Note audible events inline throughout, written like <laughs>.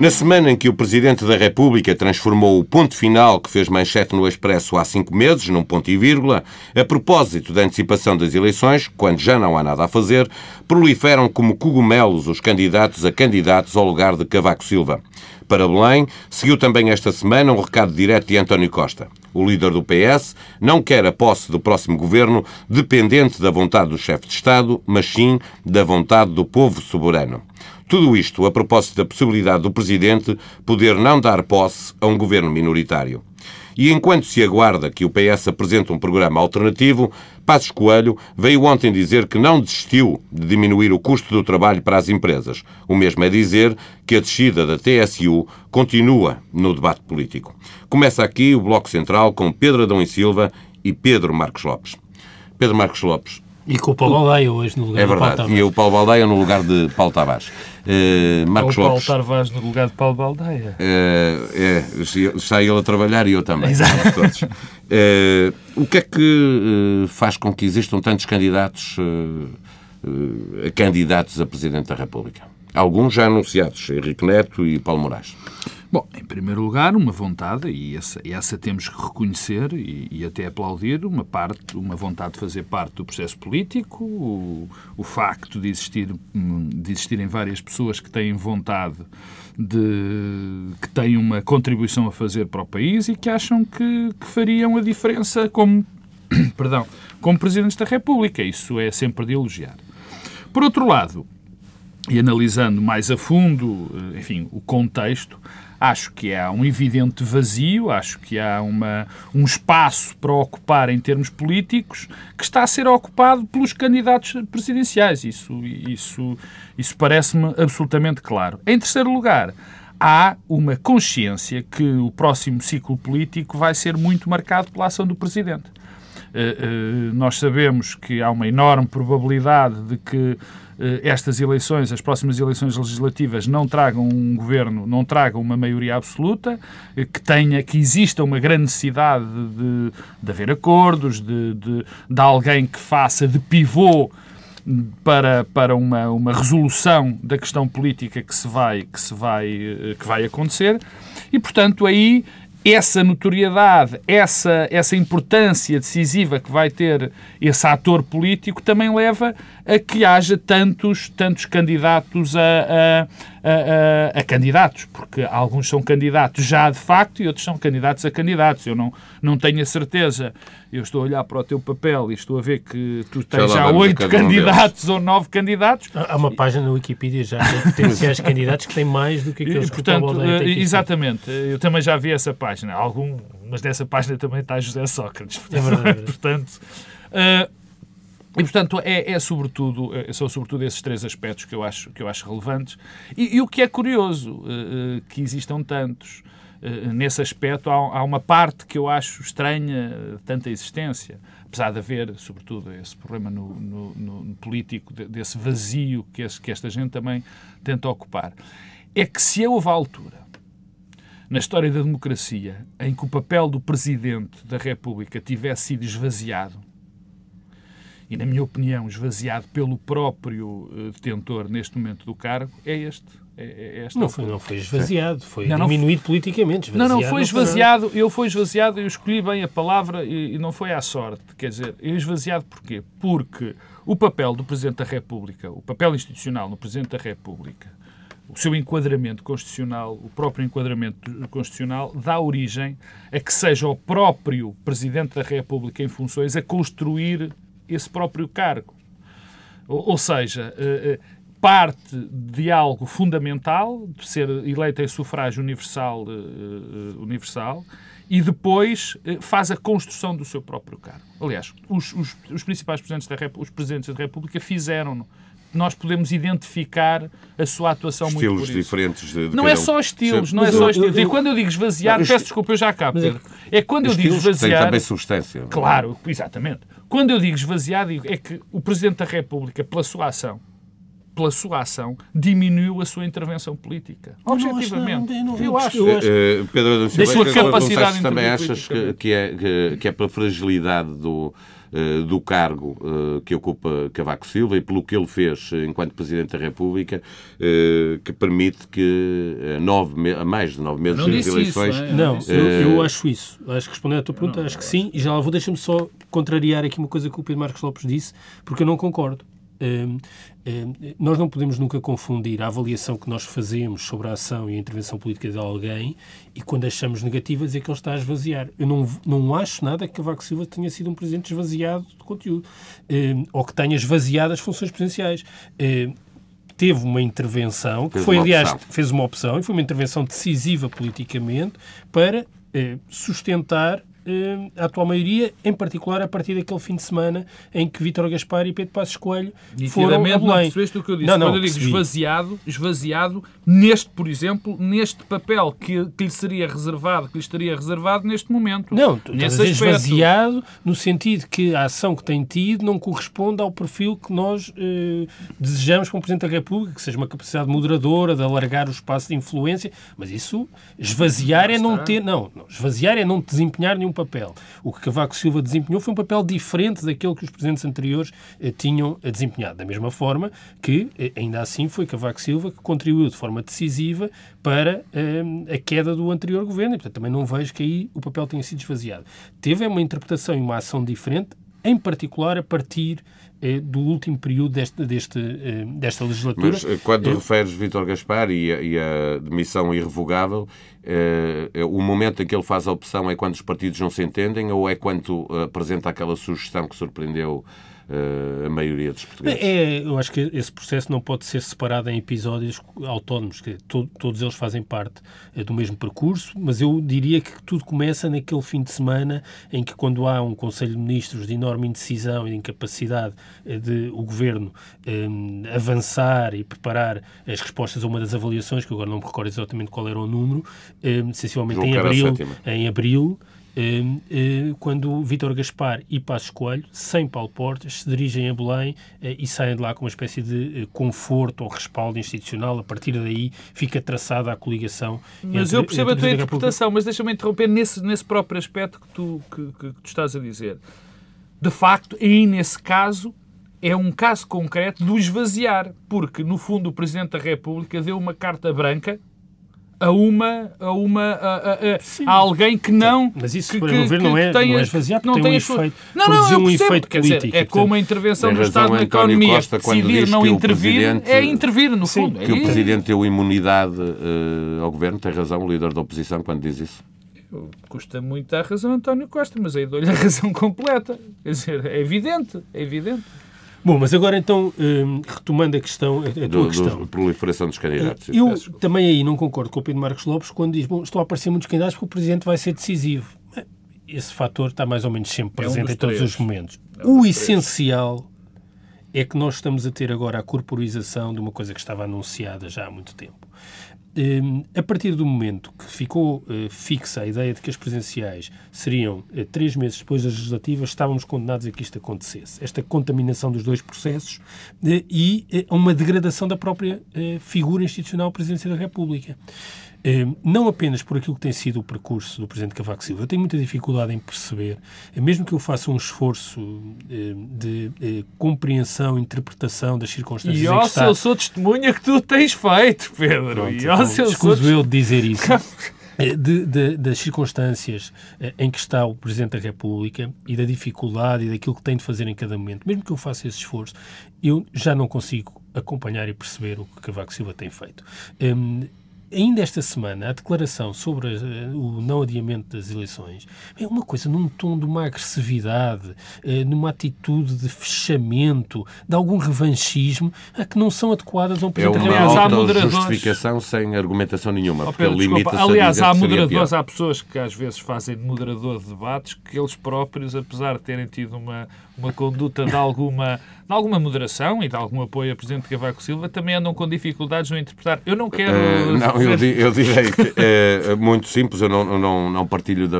Na semana em que o Presidente da República transformou o ponto final que fez manchete no Expresso há cinco meses num ponto e vírgula, a propósito da antecipação das eleições, quando já não há nada a fazer, proliferam como cogumelos os candidatos a candidatos ao lugar de Cavaco Silva. Para Belém, seguiu também esta semana um recado direto de António Costa. O líder do PS não quer a posse do próximo governo dependente da vontade do chefe de Estado, mas sim da vontade do povo soberano. Tudo isto a propósito da possibilidade do Presidente poder não dar posse a um governo minoritário. E enquanto se aguarda que o PS apresente um programa alternativo, Passos Coelho veio ontem dizer que não desistiu de diminuir o custo do trabalho para as empresas. O mesmo é dizer que a descida da TSU continua no debate político. Começa aqui o Bloco Central com Pedro Adão e Silva e Pedro Marcos Lopes. Pedro Marcos Lopes, e com o Paulo Baldeia hoje no lugar é de Paulo verdade. E o Paulo Baldeia no lugar de Paulo Tavares. Uh, Marcos Ou Paulo Lopes. Tavares no lugar de Paulo Baldeia. Uh, é, está ele a trabalhar e eu também. Todos. Uh, o que é que faz com que existam tantos candidatos a candidatos a Presidente da República? Alguns já anunciados, Henrique Neto e Paulo Moraes. Bom, em primeiro lugar, uma vontade, e essa, essa temos que reconhecer e, e, até aplaudir, uma parte, uma vontade de fazer parte do processo político, o, o facto de, existir, de existirem várias pessoas que têm vontade de que têm uma contribuição a fazer para o país e que acham que, que fariam a diferença como, <coughs> perdão, como Presidentes da República. Isso é sempre de elogiar. Por outro lado, e analisando mais a fundo, enfim, o contexto, Acho que há um evidente vazio, acho que há uma, um espaço para ocupar em termos políticos que está a ser ocupado pelos candidatos presidenciais. Isso, isso, isso parece-me absolutamente claro. Em terceiro lugar, há uma consciência que o próximo ciclo político vai ser muito marcado pela ação do Presidente. Uh, uh, nós sabemos que há uma enorme probabilidade de que eh, estas eleições, as próximas eleições legislativas, não tragam um governo, não tragam uma maioria absoluta, eh, que tenha, que exista uma grande necessidade de, de haver acordos, de, de, de alguém que faça de pivô para, para uma, uma resolução da questão política que se vai que se vai eh, que vai acontecer. E portanto aí essa notoriedade, essa, essa importância decisiva que vai ter esse ator político também leva a que haja tantos, tantos candidatos a, a, a, a, candidatos, porque alguns são candidatos já de facto e outros são candidatos a candidatos. Eu não, não tenho a certeza. Eu estou a olhar para o teu papel e estou a ver que tu tens já oito candidatos um ou nove candidatos. Há uma página na Wikipedia já de potenciais candidatos que tem mais do que aqueles e, portanto, que Exatamente. Eu também já vi essa página. Algum, mas nessa página também está José Sócrates. É verdade. <laughs> portanto, uh, e, portanto, é, é, sobretudo, é, são sobretudo esses três aspectos que eu acho, que eu acho relevantes. E, e o que é curioso, uh, que existam tantos. Uh, nesse aspecto, há, há, uma parte que eu acho estranha de tanta existência, apesar de haver, sobretudo, esse problema no, no, no político, desse vazio que, esse, que esta gente também tenta ocupar. É que se houve altura na história da democracia em que o papel do Presidente da República tivesse sido esvaziado, e, na minha opinião, esvaziado pelo próprio uh, detentor neste momento do cargo, é este. É, é não, foi, não foi esvaziado, foi não, diminuído não, politicamente. Não, não foi esvaziado. Não foi... Eu fui esvaziado, eu escolhi bem a palavra e, e não foi à sorte. Quer dizer, eu esvaziado porquê? Porque o papel do Presidente da República, o papel institucional no Presidente da República, o seu enquadramento constitucional, o próprio enquadramento constitucional, dá origem a que seja o próprio Presidente da República em funções a construir esse próprio cargo. Ou, ou seja, eh, eh, parte de algo fundamental, de ser eleito em sufrágio universal, eh, universal e depois faz a construção do seu próprio cargo. Aliás, os, os, os principais presidentes da, República, os presidentes da República fizeram-no nós podemos identificar a sua atuação estilos muito por diferentes de, de Não é só estilos, não é só estilos. E quando eu digo esvaziar, não, peço desculpa, eu já acabo, Pedro. É quando eu digo esvaziar... Tem também substância. Claro, exatamente. Quando eu digo esvaziar, digo, é que o Presidente da República, pela sua ação, pela sua ação, diminuiu a sua intervenção política. Objetivamente. Não, não, eu acho. Eu acho. Uh, Pedro, da sua capacidade também achas que, que, é, que, que é pela fragilidade do uh, do cargo uh, que ocupa Cavaco Silva e pelo que ele fez enquanto Presidente da República, que permite que a, nove, a mais de nove meses das eleições... Isso, é? Não, eu, eu, acho isso. Acho que respondendo à tua pergunta, não, acho que sim. E já lá vou, deixa-me só contrariar aqui uma coisa que o Pedro Marcos Lopes disse, porque eu não concordo. Hum, hum, nós não podemos nunca confundir a avaliação que nós fazemos sobre a ação e a intervenção política de alguém e quando achamos negativa dizer que ele está a esvaziar. Eu não, não acho nada que Cavaco Silva tenha sido um presidente esvaziado de conteúdo hum, ou que tenha esvaziado as funções presidenciais teve uma intervenção, que foi, aliás, fez uma opção, e foi uma intervenção decisiva politicamente para eh, sustentar a atual maioria, em particular a partir daquele fim de semana em que Vítor Gaspar e Pedro Passos Coelho foram a Belém. Não percebeste o que eu disse? Não, não, Quando eu digo esvaziado, esvaziado neste, por exemplo, neste papel que, que lhe seria reservado, que lhe estaria reservado neste momento. Não, nesse esvaziado no sentido que a ação que tem tido não corresponde ao perfil que nós eh, desejamos como Presidente da República, que seja uma capacidade moderadora, de alargar o espaço de influência, mas isso, esvaziar é não ter, não, não esvaziar é não desempenhar nenhum um papel. O que Cavaco Silva desempenhou foi um papel diferente daquele que os presidentes anteriores eh, tinham eh, desempenhado. Da mesma forma que, eh, ainda assim, foi Cavaco Silva que contribuiu de forma decisiva para a queda do anterior governo. E, portanto, também não vejo que aí o papel tenha sido esvaziado. Teve uma interpretação e uma ação diferente, em particular a partir do último período deste, deste, desta legislatura. Mas quando referes Vítor Gaspar e a, e a demissão irrevogável, eh, o momento em que ele faz a opção é quando os partidos não se entendem ou é quando apresenta aquela sugestão que surpreendeu a maioria dos portugueses. É, eu acho que esse processo não pode ser separado em episódios autónomos, que to, todos eles fazem parte uh, do mesmo percurso, mas eu diria que tudo começa naquele fim de semana em que, quando há um Conselho de Ministros de enorme indecisão e de incapacidade uh, de o Governo um, avançar e preparar as respostas a uma das avaliações, que agora não me recordo exatamente qual era o número, um, sensivelmente em abril, em abril quando Vítor Gaspar e Passos Coelho, sem Paulo Portas, se dirigem a Belém eh, e saem de lá com uma espécie de eh, conforto ou respaldo institucional. A partir daí fica traçada a coligação. Mas entre, eu percebo a tua interpretação, mas deixa-me interromper nesse, nesse próprio aspecto que tu, que, que, que tu estás a dizer. De facto, aí nesse caso, é um caso concreto do esvaziar, porque, no fundo, o Presidente da República deu uma carta branca a uma a uma a, a, a alguém que não mas isso que, que, não é tem, não é esvaziar não tem um efeito não não eu um efeito quer político, dizer, é como a intervenção do Estado na economia Costa, decidir não intervir é intervir no fundo que é o presidente deu imunidade uh, ao governo tem razão o líder da oposição quando diz isso. Custa muito dar razão a António Costa mas aí dou-lhe a razão <laughs> completa. Quer dizer é evidente é evidente Bom, mas agora então, hum, retomando a questão, a tua do, questão. Do, proliferação dos candidatos. Eu também aí não concordo com o Pedro Marcos Lopes quando diz, bom, estão a aparecer muitos candidatos porque o Presidente vai ser decisivo. Esse fator está mais ou menos sempre presente é um em todos os momentos. É um o essencial é que nós estamos a ter agora a corporização de uma coisa que estava anunciada já há muito tempo. Ehm, a partir do momento que ficou eh, fixa a ideia de que as presenciais seriam eh, três meses depois das legislativas, estávamos condenados a que isto acontecesse. Esta contaminação dos dois processos eh, e uma degradação da própria figura institucional Presidência da República. Eh, não apenas por aquilo que tem sido o percurso do Presidente Cavaco Silva, eu tenho muita dificuldade em perceber, eh, mesmo que eu faça um esforço eh, de compreensão, interpretação das circunstâncias. E ó, se eu sou testemunha que tu tens feito, Pedro. Pronto, e então, se eu sou... eu de dizer isso. <laughs> De, de, das circunstâncias em que está o Presidente da República e da dificuldade e daquilo que tem de fazer em cada momento, mesmo que eu faça esse esforço, eu já não consigo acompanhar e perceber o que Cavaco Silva tem feito. Um, ainda esta semana, a declaração sobre uh, o não adiamento das eleições é uma coisa num tom de uma agressividade, uh, numa atitude de fechamento, de algum revanchismo, a que não são adequadas a um Presidente é uma moderadores... justificação sem argumentação nenhuma, oh, Pedro, Aliás, há moderadores, há pessoas que às vezes fazem moderador de debates que eles próprios, apesar de terem tido uma uma conduta de alguma, de alguma moderação e de algum apoio a Presidente Cavaco Silva, também andam com dificuldades no interpretar. Eu não quero... Uh, não, eu, eu direi que é muito simples, eu não, não, não partilho, da,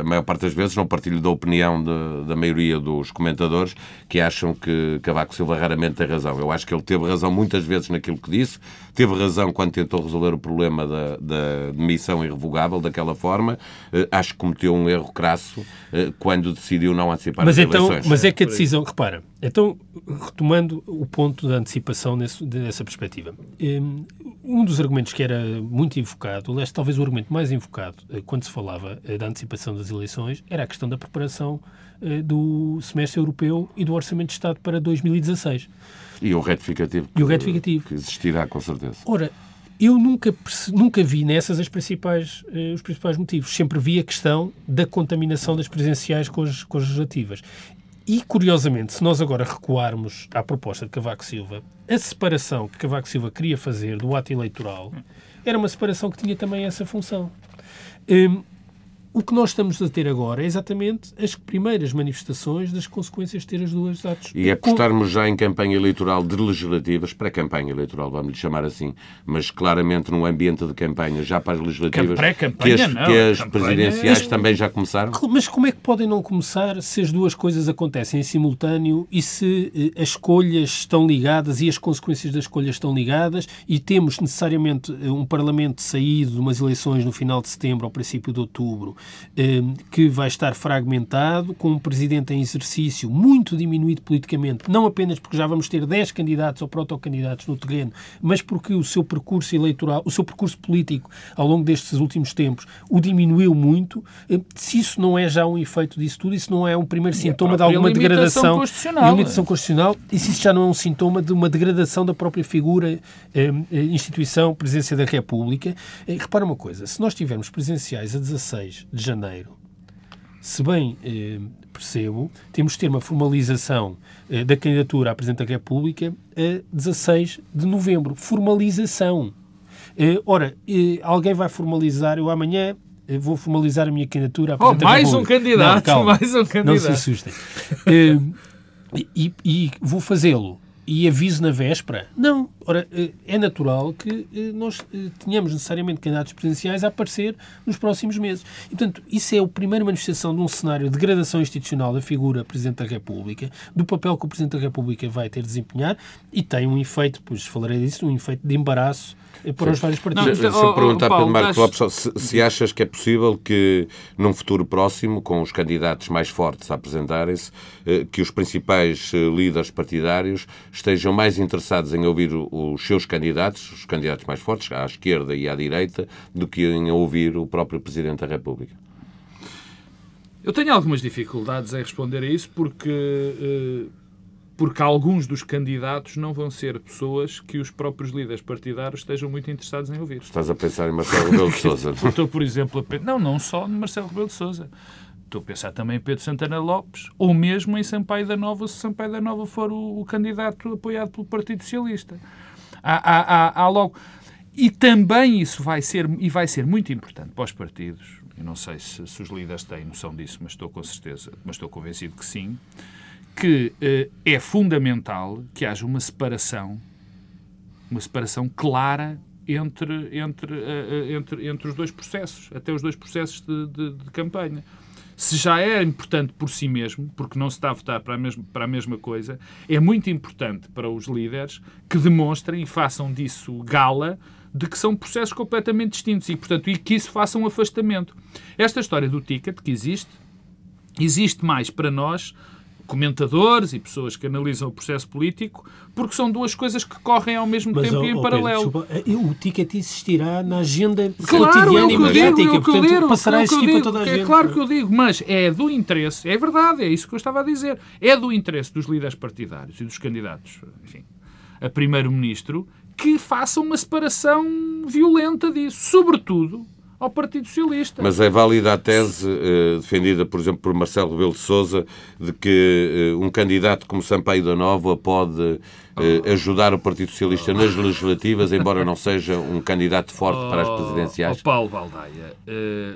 a maior parte das vezes, não partilho da opinião de, da maioria dos comentadores que acham que Cavaco Silva raramente tem razão. Eu acho que ele teve razão muitas vezes naquilo que disse, teve razão quando tentou resolver o problema da, da demissão irrevogável daquela forma, uh, acho que cometeu um erro crasso quando decidiu não antecipar mas as então, eleições. Mas é que a decisão, repara, então, retomando o ponto da antecipação nesse, nessa perspectiva, hum, um dos argumentos que era muito invocado, aliás, talvez o argumento mais invocado eh, quando se falava eh, da antecipação das eleições, era a questão da preparação eh, do semestre europeu e do Orçamento de Estado para 2016. E o retificativo. E o retificativo. Que existirá, com certeza. Ora, eu nunca, nunca vi nessas as principais, os principais motivos. Sempre vi a questão da contaminação das presenciais com as, com as legislativas. E, curiosamente, se nós agora recuarmos à proposta de Cavaco Silva, a separação que Cavaco Silva queria fazer do ato eleitoral era uma separação que tinha também essa função. Um, o que nós estamos a ter agora é exatamente as primeiras manifestações das consequências de ter as duas atos. E apostarmos já em campanha eleitoral de legislativas, pré-campanha eleitoral, vamos lhe chamar assim, mas claramente num ambiente de campanha, já para as legislativas, que as, não, que as presidenciais também já começaram? Mas como é que podem não começar se as duas coisas acontecem em simultâneo e se eh, as escolhas estão ligadas e as consequências das escolhas estão ligadas e temos necessariamente eh, um Parlamento saído de umas eleições no final de setembro ou princípio de outubro que vai estar fragmentado, com um presidente em exercício muito diminuído politicamente, não apenas porque já vamos ter 10 candidatos ou protocandidatos no terreno, mas porque o seu percurso eleitoral, o seu percurso político ao longo destes últimos tempos o diminuiu muito. Ehm, se isso não é já um efeito disso tudo, isso não é um primeiro sintoma de alguma degradação constitucional. limitação constitucional, e se isso já não é um sintoma de uma degradação da própria figura, ehm, eh, instituição, presidência da República. Eh, repara uma coisa, se nós tivermos presenciais a 16 de janeiro, se bem eh, percebo, temos de ter uma formalização eh, da candidatura à Presidente da República a 16 de novembro. Formalização. Eh, ora, eh, alguém vai formalizar, eu amanhã eh, vou formalizar a minha candidatura à oh, Presidente oh, mais da um candidato, Não, calma, mais um candidato. <laughs> Não se assustem. Eh, e, e vou fazê-lo e aviso na véspera? Não. Ora, eh, é natural que eh, nós eh, tenhamos necessariamente candidatos presidenciais a aparecer nos próximos meses. E, portanto, isso é a primeira manifestação de um cenário de degradação institucional da figura Presidente da República, do papel que o Presidente da República vai ter de desempenhar e tem um efeito, pois falarei disso, um efeito de embaraço para os vários partidos. Deixa eu perguntar, Pedro Marcos Lopes, se, se achas que é possível que, num futuro próximo, com os candidatos mais fortes a apresentarem-se, que os principais líderes partidários estejam mais interessados em ouvir os seus candidatos, os candidatos mais fortes, à esquerda e à direita, do que em ouvir o próprio Presidente da República? Eu tenho algumas dificuldades em responder a isso porque, eh, porque alguns dos candidatos não vão ser pessoas que os próprios líderes partidários estejam muito interessados em ouvir. Estás a pensar em Marcelo Rebelo de Sousa? <laughs> Estou, por exemplo, a pensar... Não, não só no Marcelo Rebelo de Sousa. Estou a pensar também em Pedro Santana Lopes, ou mesmo em Sampaio da Nova, se Sampaio da Nova for o, o candidato apoiado pelo Partido Socialista. Há, há, há, há, logo... E também isso vai ser, e vai ser muito importante para os partidos, eu não sei se, se os líderes têm noção disso, mas estou com certeza, mas estou convencido que sim, que eh, é fundamental que haja uma separação, uma separação clara entre, entre, uh, entre, entre os dois processos, até os dois processos de, de, de campanha se já é importante por si mesmo, porque não se está a votar para a, mesma, para a mesma coisa, é muito importante para os líderes que demonstrem e façam disso gala de que são processos completamente distintos e, portanto, e que isso faça um afastamento. Esta história do ticket que existe, existe mais para nós comentadores e pessoas que analisam o processo político, porque são duas coisas que correm ao mesmo Mas, tempo oh, e em oh, paralelo. Pedro, desculpa, o ticket existirá na agenda claro, cotidiana e mediática, portanto digo, passará a existir para toda a é gente. É claro que eu digo, mas é do interesse, é verdade, é isso que eu estava a dizer, é do interesse dos líderes partidários e dos candidatos, enfim, a primeiro-ministro, que façam uma separação violenta disso, sobretudo ao Partido Socialista. Mas é válida a tese uh, defendida, por exemplo, por Marcelo Rebelo de Sousa, de que uh, um candidato como Sampaio da Nova pode uh, ajudar o Partido Socialista nas legislativas, embora não seja um candidato forte oh, para as presidenciais? Oh, Paulo Baldaia,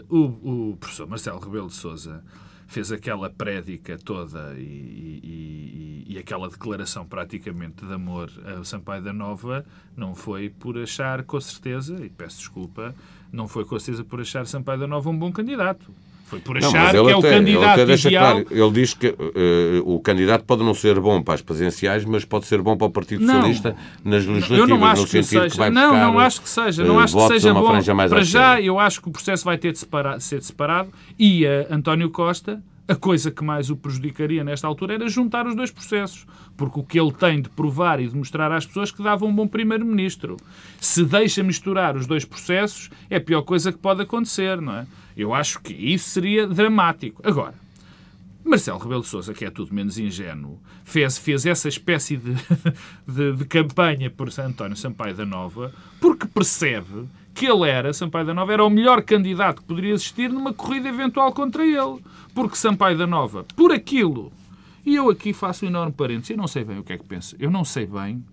o, o, professor Marcelo Rebelo de Sousa fez aquela prédica toda e, e, e, aquela declaração praticamente de amor a Sampaio da Nova não foi por achar, com certeza, e peço desculpa, não foi com certeza por achar Sampaio da Nova um bom candidato. Foi por achar não, que é o candidato ele ideal. Claro, ele diz que uh, o candidato pode não ser bom para as presidenciais, mas pode ser bom para o Partido não, Socialista nas legislativas, eu não acho no que sentido seja. que vai Não, não acho que seja. Não uh, acho que seja bom. Para já, eu acho que o processo vai ter de separar, ser separado e uh, António Costa a coisa que mais o prejudicaria nesta altura era juntar os dois processos, porque o que ele tem de provar e de mostrar às pessoas que dava um bom primeiro-ministro. Se deixa misturar os dois processos, é a pior coisa que pode acontecer, não é? Eu acho que isso seria dramático. Agora, Marcelo Rebelo de Sousa, que é tudo menos ingênuo, fez, fez essa espécie de, <laughs> de, de campanha por António Sampaio da Nova porque percebe que ele era, Sampaio da Nova, era o melhor candidato que poderia existir numa corrida eventual contra ele. Porque Sampaio da Nova, por aquilo, e eu aqui faço um enorme parênteses, eu não sei bem o que é que pensa, eu não sei bem,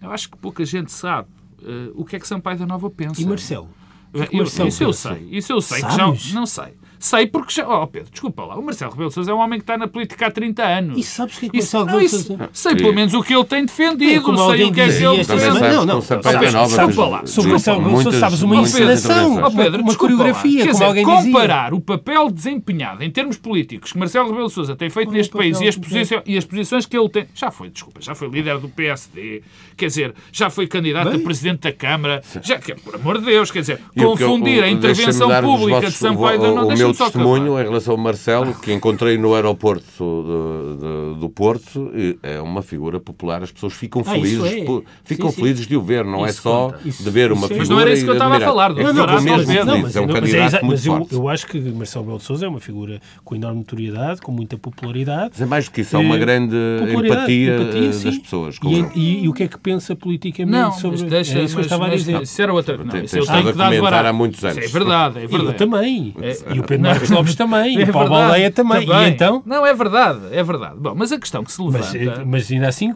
eu acho que pouca gente sabe uh, o que é que Sampaio da Nova pensa. E Marcelo? Eu, Marcelo isso eu sei, isso eu sei, Sabes? que já não sei. Sei porque já. Oh, Pedro, desculpa lá. O Marcelo Rebelo de Sousa é um homem que está na política há 30 anos. E sabes o que é que o Marcelo Rebelo de Sousa. Sei pelo menos o que ele tem defendido. É, sei o que é que ele defende. Não, não. Desculpa lá. Sobre o Marcelo Rebelo de Sousa, sabes uma encenação. Oh, Pedro, uma coreografia, como alguém dizia. comparar o papel desempenhado em termos políticos que Marcelo Rebelo de Sousa tem feito neste país e as, posições, e as posições que ele tem. Já foi, desculpa, já foi líder do PSD, quer dizer, já foi candidato a presidente da Câmara. Já, por amor de Deus, quer dizer, confundir a intervenção pública de Sampaio da não deixa-me só acabar relação a Marcelo, que encontrei no aeroporto do, do Porto, é uma figura popular. As pessoas ficam ah, felizes, é. por, ficam sim, felizes sim. de o ver, não é isso é só conta. de ver uma figura. Mas não era isso que eu estava a falar. É, não, não, mesmo não, mas, é um candidato muito mas forte. Eu, eu acho que Marcelo Belo de Sousa é uma figura com enorme notoriedade, com muita popularidade. Mas é mais do que isso, há uma eh, grande empatia, empatia das pessoas. E, e, e, o que é que pensa politicamente não, sobre... Deixa, é isso que eu estava a dizer. Isso era outra... Não, isso eu tenho que dar há muitos anos. É verdade, é verdade. Eu também. E o Pedro Marcos Lopes também é Paulo Baleia também. também. E então? Não, é verdade, é verdade. Bom, mas a questão que se levanta... Mas, eh, mas ainda assim,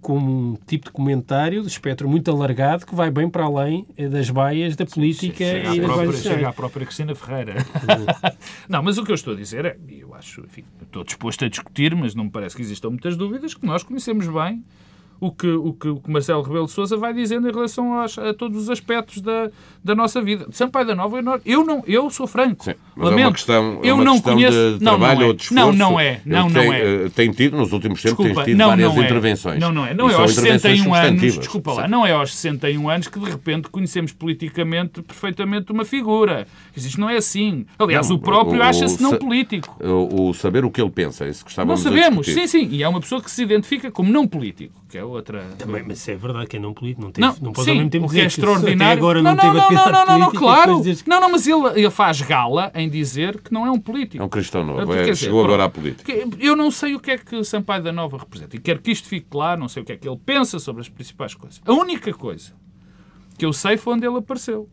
com um tipo de comentário de espectro muito alargado que vai bem para além eh, das baias da política chega e das própria, Chega à própria Cristina Ferreira. <laughs> não, mas o que eu estou a dizer é, eu acho, enfim, estou disposto a discutir, mas não me parece que existam muitas dúvidas, que nós conhecemos bem o que, o que, o que Marcelo Rebelo de Sousa vai dizendo em relação aos, a todos os aspectos da, da nossa vida. Sampaio da Nova, eu não, eu sou franco. Sim, mas Lamento. é questão, é eu não conheço, de trabalho não, não ou de esforço. Não, não é. Não, não tem, é. Tem tido, nos últimos tempos, tem tido não, várias não é. intervenções. Não, não é. Não é aos 61 anos, desculpa lá, não é aos 61 anos que de repente conhecemos politicamente perfeitamente uma figura. Isto não é assim. Aliás, não, o próprio acha-se não político. O, o, saber o que ele pensa, é isso que estávamos Não sabemos, sim, sim. E é uma pessoa que se identifica como não político, que é outra... Também mas é verdade que é não político, não, teve, não, não pode sim, ao mesmo tempo o que é extraordinário. agora não, não, teve não, não, não, não, não, claro. Não, não, mas ele, ele faz gala em dizer que não é um político. É um cristão novo, é, chegou agora à política. Eu não sei o que é que Sampaio da Nova representa e quero que isto fique claro, não sei o que é que ele pensa sobre as principais coisas. A única coisa que eu sei foi onde ele apareceu.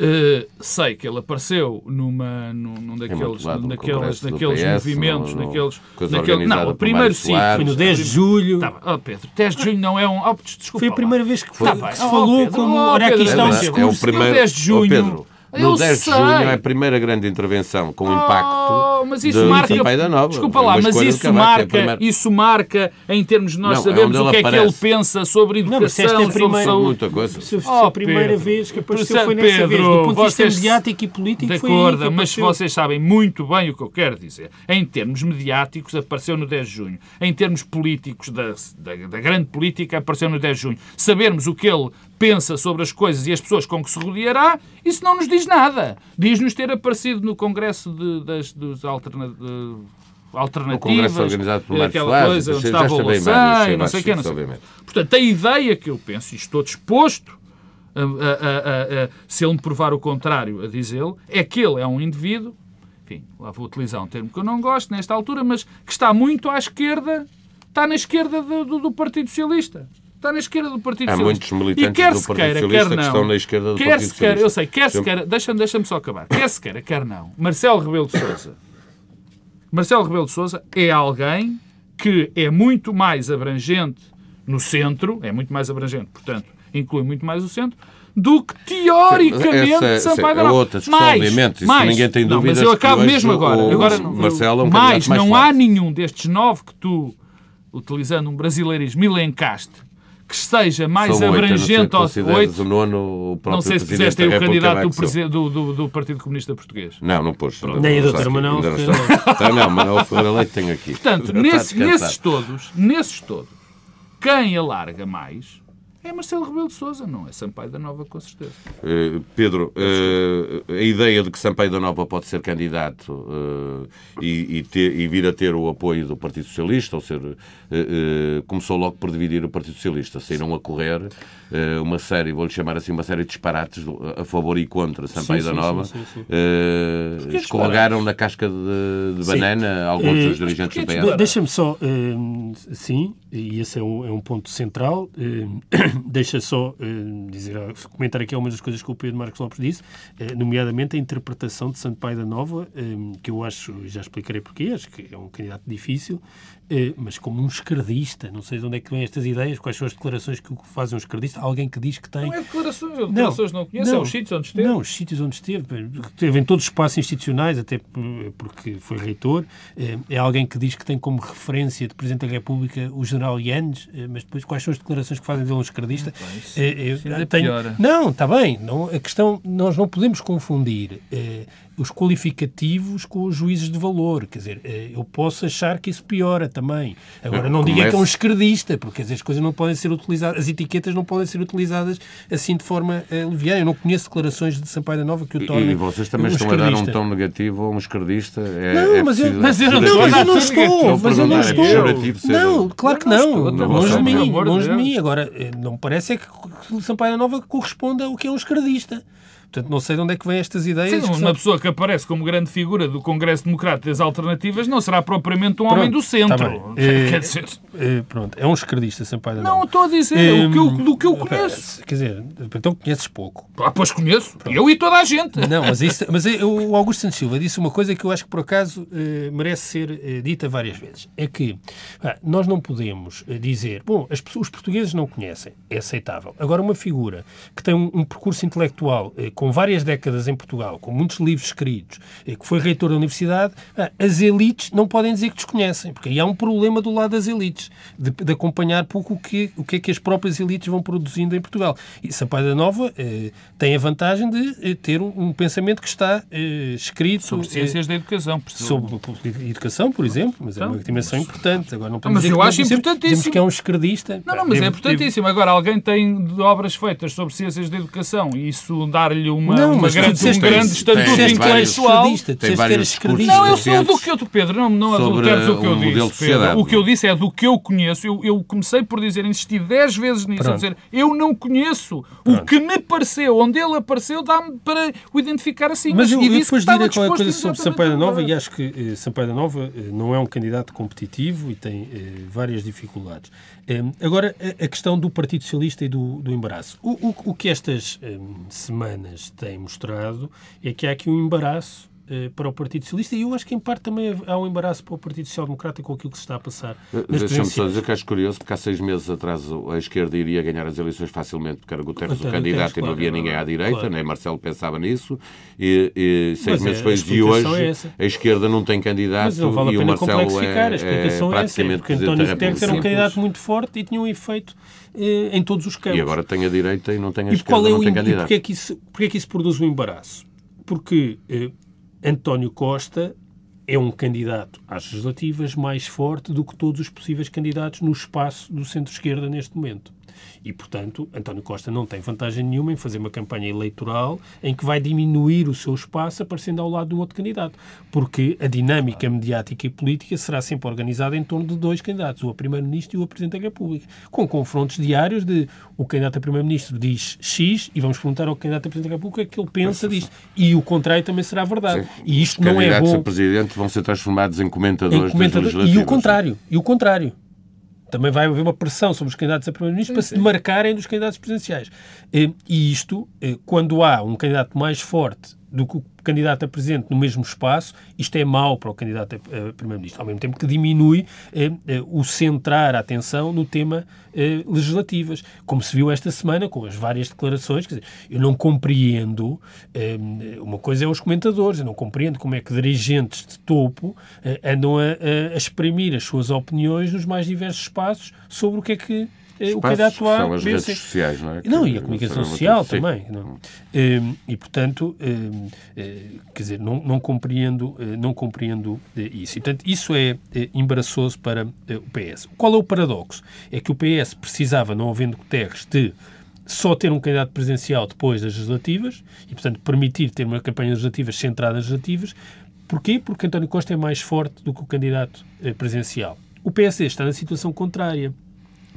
Uh, sei que ele apareceu numa, num, num daqueles, é naqueles, naqueles PS, movimentos, no, no, naqueles. Naquele, não, o primeiro sim, foi no 10 de julho. Tá, oh, Pedro, 10 de julho não é um. Oh, desculpa, foi a primeira lá. vez que, foi, tá que se falou oh, Pedro, como. Oh, Olha, aqui está um discurso. É o primeiro, 10 de junho. Oh, Pedro, no 10 de junho é a primeira grande intervenção com impacto. Oh, mas isso marca. Nova. Desculpa lá, mas isso marca, isso marca em termos de nós não, sabemos é o que é aparece. que ele pensa sobre educação, não, é sobre saúde. Muita coisa. Se, oh, a primeira Pedro, vez que apareceu foi nessa Pedro, vez, do ponto de vista mediático e político. De acordo, mas vocês sabem muito bem o que eu quero dizer. Em termos mediáticos, apareceu no 10 de junho. Em termos políticos, da, da, da grande política, apareceu no 10 de junho. Sabermos o que ele pensa sobre as coisas e as pessoas com que se rodeará, isso não nos diz nada. Diz-nos ter aparecido no Congresso de, das, dos alterna, de, alternativas, o Congresso organizado por aquela coisa onde estava o não sei o que, não sei. Portanto, a ideia que eu penso, e estou disposto, a, a, a, se ele me provar o contrário, a dizê-lo, é que ele é um indivíduo, enfim, lá vou utilizar um termo que eu não gosto nesta altura, mas que está muito à esquerda, está na esquerda do, do, do Partido Socialista. Está na esquerda do Partido Há Socialista. muitos militantes quer do Partido queira, Socialista que estão na esquerda do quer Partido Socialista. Quer, eu sei, quer se queira, deixa-me deixa só acabar. Quer se queira, quer não. Marcelo Rebelo de Sousa. Marcelo Rebelo de Sousa é alguém que é muito mais abrangente no centro, é muito mais abrangente, portanto, inclui muito mais o centro, do que teoricamente essa, Sampaio Nova. É outra discussão, mais, obviamente, isso mais, ninguém tem não, dúvidas Mas eu acabo mesmo agora. o agora Marcelo é um mais, mais não forte. há nenhum destes nove que tu, utilizando um brasileirismo, elencaste, que seja mais São abrangente aos oito. o nono, Não sei se puseste aí o candidato do, do, do, do Partido Comunista Português. Não, não pôs. Nem a Não doutora Manuel não. Ah, Não, Manuel Ferreira Leite tem aqui. Portanto, nesse- nesses todos, nesses todos, quem alarga mais é Marcelo Rebelo de Sousa, não é Sampaio da Nova, com certeza. Eh, Pedro, eh, a ideia de que Sampaio da Nova pode ser candidato eh, e, e ter- e vir a ter o apoio do Partido Socialista, ou ser, começou logo por dividir o Partido Socialista. Saíram a correr uma série, vou-lhe chamar assim, uma série de disparates a favor e contra Sampaio Sim, da Nova. sim, sim, sim. Escorregaram na casca de, de Sim. banana alguns dos dirigentes do PS. De- Deixa-me só, sim, e esse é um, é um ponto central. <coughs> deixa só hum, dizer, comentar aqui algumas das coisas que o Pedro Marcos Lopes disse, eh, nomeadamente a interpretação de Santo Pai da Nova, hum, que eu acho, já explicarei porquê, acho que é um candidato difícil, eh, mas como um esquerdista. Não sei de onde é que vêm estas ideias, quais são as declarações que fazem um esquerdista. Alguém que diz que tem. Não é declarações, eu declarações não, conheço, é os sítios onde esteve. Não, os sítios onde esteve. Esteve em todos os espaços institucionais, até por- porque foi reitor. Eh, É alguém que diz que tem como referência de Presidente da República o general Yanes, eh, mas depois quais são as declarações que fazem dele um esquerdista? Eh, eu isso ainda tenho-. Não, está bem. Não, a questão, nós não podemos confundir eh, os qualificativos com os juízes de valor. Quer dizer, eh, eu posso achar que isso piora também. Agora, não diga que é um esquerdista, porque quer dizer, as coisas não podem ser utilizadas, as etiquetas não podem ser utilizadas assim de forma eh, leviana. Eu não conheço declarações de Sampaio da Nova que o tornem E vocês também um estão a dar um tom negativo a um esquerdista. É, Não, é mas eu, mas eu não não, mas eu não estou, mas eu não é estou. Não, claro que não Longe de mim, longe de mim. Agora, eh, não me parece é que Sampaio da Nova corresponda ao que é um esquerdista. Portanto, não sei de onde é que vêm estas ideias. Sim, uma são- pessoa que aparece como grande figura do Congresso Democrata das Alternativas não será propriamente um homem Pronto, do centro. Eh, <laughs> Quer dizer, Eh, pronto, é um esquerdista, Sampaio não estou a dizer Eh, o que eu, do que eu conheço. Quer dizer, então conheces pouco. Ah, pois conheço. Eu e toda a gente. Não, mas, isso, <laughs> mas eh, o Augusto Santos Silva disse uma coisa que eu acho que por acaso eh, merece ser dita várias vezes. É que ah, nós não podemos dizer, bom, as pessoas, os portugueses não conhecem, é aceitável. Agora, uma figura que tem um, um percurso intelectual com várias décadas em Portugal, com muitos livros escritos, eh, que foi reitor da universidade, ah, as elites não podem dizer que desconhecem, porque aí há um problema do lado das elites, de, de acompanhar pouco o que, o que é que as próprias elites vão produzindo em Portugal. E Sampaio da Nova eh, tem a vantagem de eh, ter um, um pensamento que está eh, escrito Sobre eh, ciências da educação. sobre e educação, por exemplo, mas é uma Então, dimensão importante. Agora não mas podemos dizer eu acho importantíssimo. Dizemos que é um esquerdista. Não, não, mas é importantíssimo. Agora, alguém tem obras feitas sobre ciências da educação e isso dar-lhe uma, Não, uma mas grande, disseste- um grande estatuto intelectual. tem vários esquerdista. Não, eu sou do que eu, Pedro, não, não adulteres o que eu disse. Pedro. O que eu disse é do que eu conheço. Eu, eu comecei por dizer, insisti dez vezes nisso, a Pronto. dizer, eu não conheço. O que me pareceu, onde ele apareceu, dá-me para o identificar assim. Mas eu, e eu disse depois direi qualquer coisa disposto sobre Sampaio da Nova e acho que eh, Sampaio da Nova eh, não é um candidato competitivo e tem eh, várias dificuldades. Agora, a, a questão do Partido Socialista e do, do embaraço. O, o- o que estas eh, semanas têm mostrado é que há aqui um embaraço eh, para o Partido Socialista e eu acho que em parte também há um embaraço para o Partido Social Democrata com aquilo que se está a passar nas Deixa-me só dizer que acho curioso, porque há seis meses atrás a esquerda iria ganhar as eleições facilmente, porque era Guterres o candidato Guterres, e não havia claro, ninguém à direita, claro. nem Marcelo pensava nisso. E, e seis Mas meses é, depois a de hoje, é a esquerda não tem candidato não vale e o Marcelo é, a explicação é é, essa. Porque António Guterres era um candidato muito forte e tinha um efeito eh, em todos os campos. E agora tem a direita e não tem a E esquerda, qual é não o tem e candidato. porquê é que isso, porquê é que isso produz um embaraço? Porque eh, António Costa é um candidato às legislativas mais forte do que todos os possíveis candidatos no espaço do centro-esquerda neste momento. E, portanto, António Costa não tem vantagem nenhuma em fazer uma campanha eleitoral em que vai diminuir o seu espaço aparecendo ao lado de um outro candidato. Porque a dinâmica mediática e política será sempre organizada em torno de dois candidatos, o a Primeiro-Ministro e o a Presidente da República, com confrontos diários de o candidato a Primeiro-Ministro diz X e vamos perguntar ao candidato a Presidente da República o que ele pensa disto. E o contrário também será verdade. E isto Os não é candidatos bom a presidente vão ser transformados em comentadores em comentador- das E o contrário. E o contrário. Também vai haver uma pressão sobre os candidatos a primeiro-ministro para se demarcarem dos candidatos presidenciais. Eh, E isto, eh, quando há um candidato mais forte do que o candidato a presidente no mesmo espaço, isto é mau para o candidato a, primeiro-ministro, ao mesmo tempo que diminui eh, eh, o centrar a atenção no tema eh, legislativas, como se viu esta semana com as várias declarações. Quer dizer, eu não compreendo, eh, uma coisa é os comentadores, eu não compreendo como é que dirigentes de topo eh, andam a, a, a exprimir as suas opiniões nos mais diversos espaços sobre o que é que o candidato A. São as redes sociais, não é? Não, e a comunicação social também. Não? Ehm, e, portanto, ehm, eh, quer dizer, não, não compreendo, eh, não compreendo isso. E, portanto, isso é embaraçoso para o PS. Qual é o paradoxo? É que o PS precisava, não havendo Guterres, de só ter um candidato presidencial depois das legislativas e, portanto, permitir ter uma campanha legislativa centrada nas legislativas. Porquê? Porque António Costa é mais forte do que o candidato presidencial. O PSD está na situação contrária.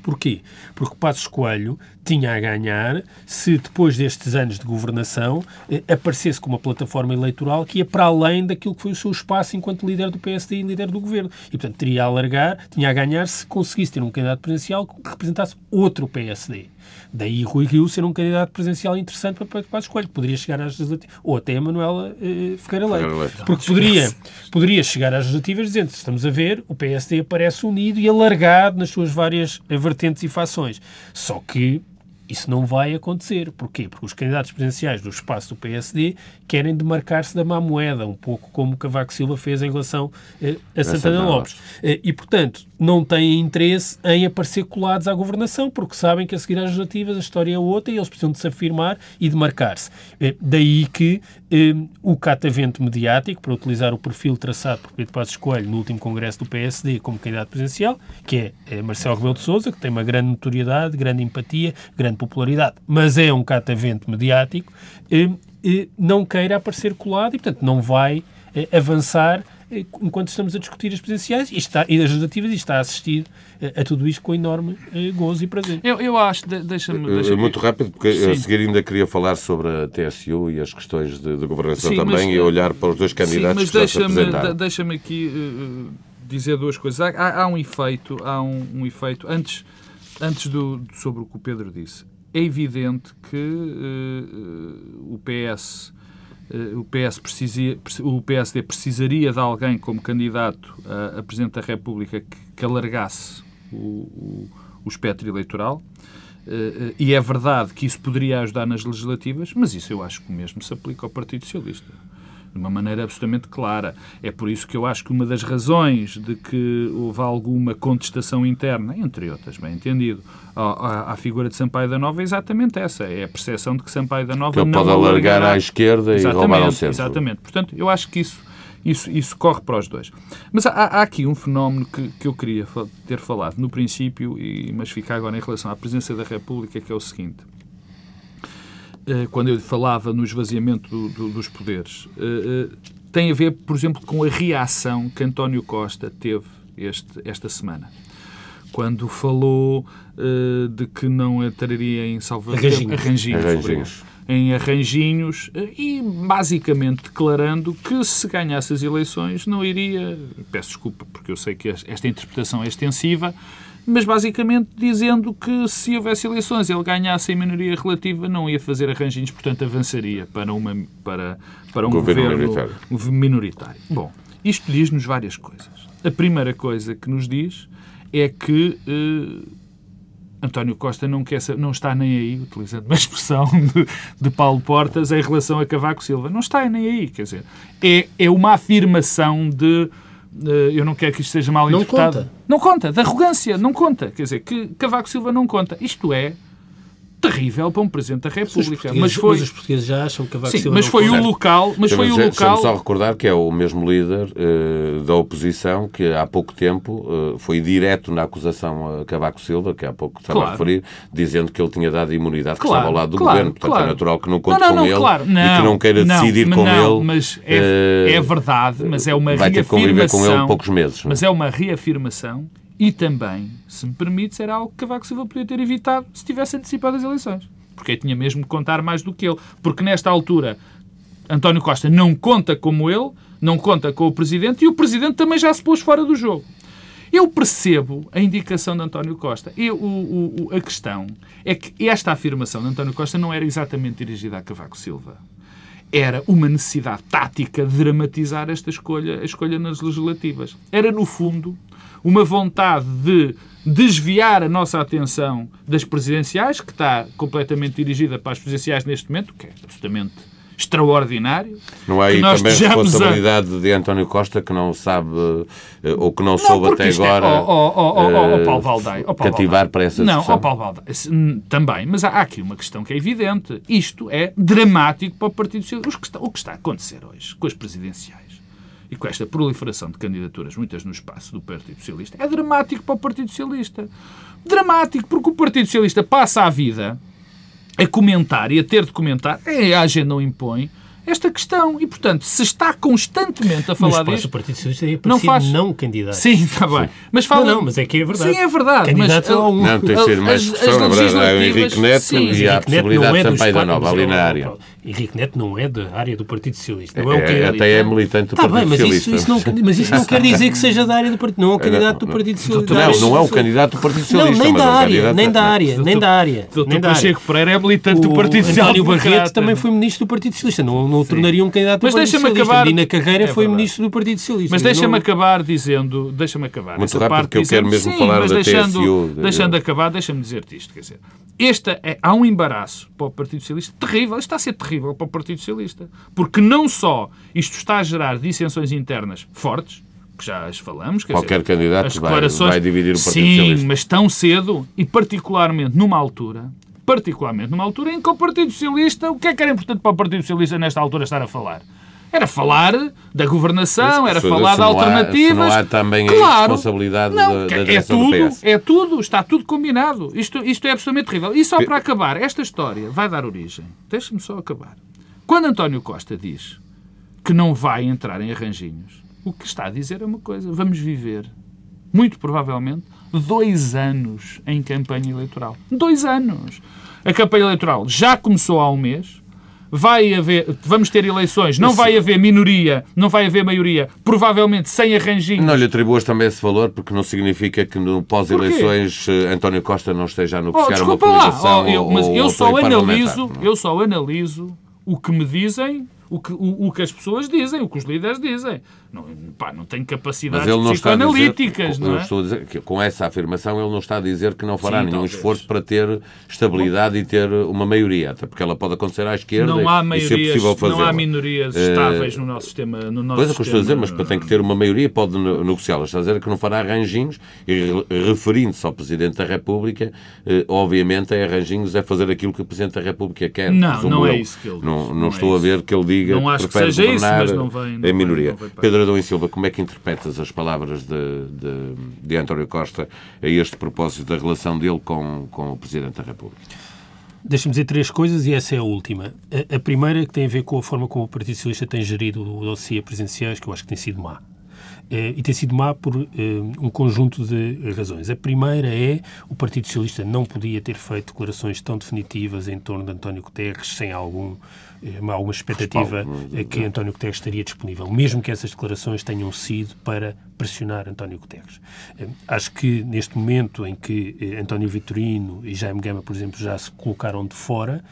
Porquê? Porque Passos Coelho tinha a ganhar se depois destes anos de governação eh, aparecesse com uma plataforma eleitoral que ia para além daquilo que foi o seu espaço enquanto líder do PSD e líder do governo. E, portanto, teria a alargar, tinha a ganhar se conseguisse ter um candidato presidencial que representasse outro PSD. Daí Rui Rio ser um candidato presidencial interessante para Pedro Passos Coelho, poderia chegar às legislativas, ou até a Manuela eh, Ferreira Leite. Porque poderia, poderia chegar às legislativas dizendo, estamos a ver, o PSD aparece unido e alargado nas suas várias vertentes e fações. Só que isso não vai acontecer. Porquê? Porque os candidatos presidenciais do espaço do PSD querem demarcar-se da má moeda, um pouco como Cavaco Silva fez em relação eh, a Santana Lopes. Eh, e, portanto, não têm interesse em aparecer colados à governação, porque sabem que a seguir às legislativas a história é outra e eles precisam de se afirmar e demarcar-se. Eh, daí que eh, o catavento mediático, para utilizar o perfil traçado por Pedro Passos Coelho no último congresso do PSD como candidato presidencial, que é, é Marcelo Rebelo de Sousa, que tem uma grande notoriedade, grande empatia, grande popularidade, mas é um catavento mediático, eh, eh, não queira aparecer colado e, portanto, não vai eh, avançar enquanto estamos a discutir as presidenciais e, está, e as legislativas e está a assistir a, a tudo isto com enorme uh, gozo e prazer. Eu, eu acho, deixa-me... Deixa Muito rápido, porque Sim. a seguir ainda queria falar sobre a TSU e as questões de, de governação Sim, também mas, e olhar para os dois candidatos Sim, mas que deixa-me deixa aqui uh, dizer duas coisas. Há, há, um efeito, há um, um efeito, antes, antes do, sobre o que o Pedro disse, é evidente que uh, o PS o, PS precisaria, o PSD precisaria de alguém como candidato a, a Presidente da República que, que alargasse o, o, o espectro eleitoral. Uh, e é verdade que isso poderia ajudar nas legislativas, mas isso eu acho que o mesmo se aplica ao Partido Socialista de uma maneira absolutamente clara. É por isso que eu acho que uma das razões de que houve alguma contestação interna, entre outras, bem entendido, à, à figura de Sampaio da Nova é exatamente essa. É a percepção de que Sampaio da Nova que ele não pode alargar à esquerda e roubar ao centro. Exatamente. Portanto, eu acho que isso isso, isso corre para os dois. Mas há, há aqui um fenómeno que, que eu queria ter falado no princípio, e, mas fica agora em relação à presença da República, que é o seguinte. Eh, quando eu falava no esvaziamento do, do, dos poderes, eh, eh, tem a ver, por exemplo, com a reação que António Costa teve este, esta semana. Quando falou de que não entraria em salvamento arranjinhos. arranjinhos. Em arranjinhos e basicamente declarando que se ganhasse as eleições não iria. Peço desculpa, porque eu sei que esta interpretação é extensiva, mas basicamente dizendo que se houvesse eleições ele ganhasse em minoria relativa, não ia fazer arranjinhos, portanto avançaria para, uma, para, para um governo, governo minoritário. minoritário. Bom, isto diz-nos várias coisas. A primeira coisa que nos diz é que eh, António Costa não, quer, não está nem aí, utilizando uma <laughs> expressão de, de, Paulo Portas, em relação a Cavaco Silva. Não está nem aí, quer dizer, é, é uma afirmação de eu não quero que isto seja mal não interpretado. Conta. Não conta, de arrogância, não conta. Quer dizer, que Cavaco Silva não conta. Isto é, terrível para um Presidente da República. Mas, foi... mas os portugueses já acham que Cavaco Sim, Silva mas foi o local, mas foi o local. só recordar que é o mesmo líder uh, da oposição que há pouco tempo uh, foi direto na acusação a Cavaco Silva, que há pouco estava claro. a referir, dizendo que ele tinha dado imunidade que estava ao lado do claro, governo. Portanto, é claro. é natural que não conte não, não, com não, ele claro. e que não queira decidir com ele. Mas é, uh, é verdade, mas é uma vai reafirmação. Vai ter que conviver com ele poucos meses. Mas é uma reafirmação e também, se me permite, era algo que Cavaco Silva podia ter evitado se tivesse antecipado as eleições porque tinha mesmo que contar mais do que ele. Porque nesta altura António Costa não conta como ele, não conta com o Presidente e o Presidente também já se pôs fora do jogo. Eu percebo a indicação de António Costa. Eu, o, o, a questão é que esta afirmação de António Costa não era exatamente dirigida a Cavaco Silva. era uma necessidade tática de dramatizar esta escolha, a escolha nas legislativas. Era, no fundo, uma vontade de desviar a nossa atenção das presidenciais, que está completamente dirigida para as presidenciais neste momento, que é absolutamente extraordinário. Não há aí também responsabilidade a... de António Costa que não sabe eh, ou que não, não soube até é- agora é... oh, oh, oh, oh, Paulo oh, Paulo cativar para essa Não, oh, Paulo Valdeia, também, mas há aqui uma questão que é evidente. Isto é dramático para o Partido Socialista. O que está a acontecer hoje com as presidenciais e com esta proliferação de candidaturas, muitas no espaço do Partido Socialista, é dramático para o Partido Socialista. Dramático, porque o Partido Socialista passa a vida a comentar e a ter de comentar, a agenda não impõe, esta questão. E, portanto, se está constantemente a falar disto... o Partido Socialista é não faz não candidato. Sim, está bem. Mas fala... Não, não, mas é que é verdade. Sim, é verdade. Candidato mas, a um. Não, tem que ser mais as, as legislativas... o Henrique Neto sim, e a possibilidade é também da Nova, ali na área. Henrique Neto não é da área do Partido Socialista. Não é, é, o que até é militante do tá Partido bem, mas Socialista. Isso, isso não, mas isso não quer dizer que seja da área do Partido. Não é o candidato do Partido Socialista. Não, não é o candidato do Partido Socialista. Não, nem da área, nem da área, nem da área. Doutor Pacheco Pereira é militante do Partido Socialista. António Barreto também foi ministro do Partido Socialista. Não o tornaria um candidato Partido Socialista acabar... Dina Carreira é foi ministro do Partido Socialista. Mas deixa-me não... acabar dizendo... Deixa-me acabar. Muito rápido, parte porque eu quero mesmo sim, falar mas da deixando, TSU. Deixando acabar, deixa-me dizer-te isto. Quer dizer, esta é, há um embaraço para o Partido Socialista terrível. Isto está a ser terrível para o Partido Socialista. Porque não só isto está a gerar dissensões internas fortes, que já as falamos. Qualquer dizer, candidato as declarações... vai, vai dividir o Partido Sim, Socialista. Sim, mas tão cedo e particularmente numa altura particularmente numa altura em que o Partido Socialista, o que é que era importante para o Partido Socialista nesta altura estar a falar? Era falar da governação, era falar de alternativas. Há, não há também claro, a responsabilidade não, da, da é tudo, É tudo, está tudo combinado. Isto, isto é absolutamente terrível. E só para acabar, esta história vai dar origem. Deixe-me só acabar. Quando António Costa diz que não vai entrar em arranjinhos, o que está a dizer é uma coisa. Vamos viver, muito provavelmente, dois anos em campanha eleitoral. Dois anos. A campanha eleitoral já começou há um mês vai haver, vamos ter eleições, não vai haver minoria, não vai haver maioria, provavelmente sem arranjinhos. Não lhe atribuas também esse valor, porque não significa que no pós-eleições eh, António Costa não esteja a negociar oh, uma coligação. Oh, eu, mas ou, eu só analiso, eu só analiso o que me dizem o que, o, o, que as pessoas dizem, o que os líderes dizem. Não, pá, não tem capacidades psicoanalíticas. Dizer, não é? estou a dizer que com essa afirmação ele não está a dizer que não fará Sim, nenhum talvez. esforço para ter estabilidade Bom, e ter uma maioria, até porque ela pode acontecer à esquerda não há e ser possível fazer. Não há minorias estáveis no nosso sistema. No nosso pois é que eu estou a dizer, mas tem que ter uma maioria pode negociá-las. Está a dizer que não fará arranjinhos e referindo-se ao Presidente da República, eh, obviamente, é arranjinhos é fazer aquilo que o Presidente da República quer. Não, não é isso que ele diz. Não, não, não estou é a ver que ele diga não acho que seja isso, mas não vem, não em minoria. Vem, Pedro Adão e Silva, como é que interpretas as palavras de, de, de António Costa a este propósito da relação dele com, com o Presidente da República? Deixa-me dizer três coisas e essa é a última. A, a, primeira que tem a ver com a forma como o Partido Socialista tem gerido o dossiê presidenciais, que eu acho que tem sido má. Eh, e tem sido má por eh, um conjunto de razões. A primeira é o Partido Socialista não podia ter feito declarações tão definitivas em torno de António Guterres sem algum alguma expectativa que António Guterres estaria disponível, mesmo que essas declarações tenham sido para pressionar António Guterres. Acho que neste momento em que António Vitorino e Jaime Gama, por exemplo, já se colocaram de fora,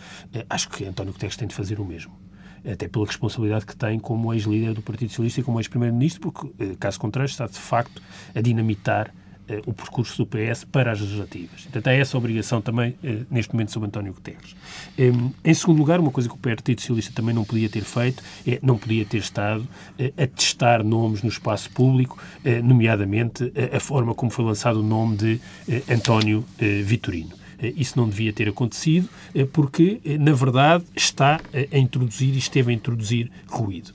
acho que António Guterres tem de fazer o mesmo até pela responsabilidade que tem como ex-líder do Partido Socialista e como ex-primeiro-ministro, porque, eh, caso contrário, está de facto a dinamitar eh, o percurso do PS para as legislativas. Portanto, há essa obrigação também, eh, neste momento, sobre António Guterres. Em segundo lugar, uma coisa que o Partido Socialista também não podia ter feito é não podia ter estado a testar nomes no espaço público, nomeadamente a forma como foi lançado o nome de António Vitorino. Eh, isso não devia ter acontecido, eh, porque, eh, na verdade, está a introduzir e esteve a introduzir ruído.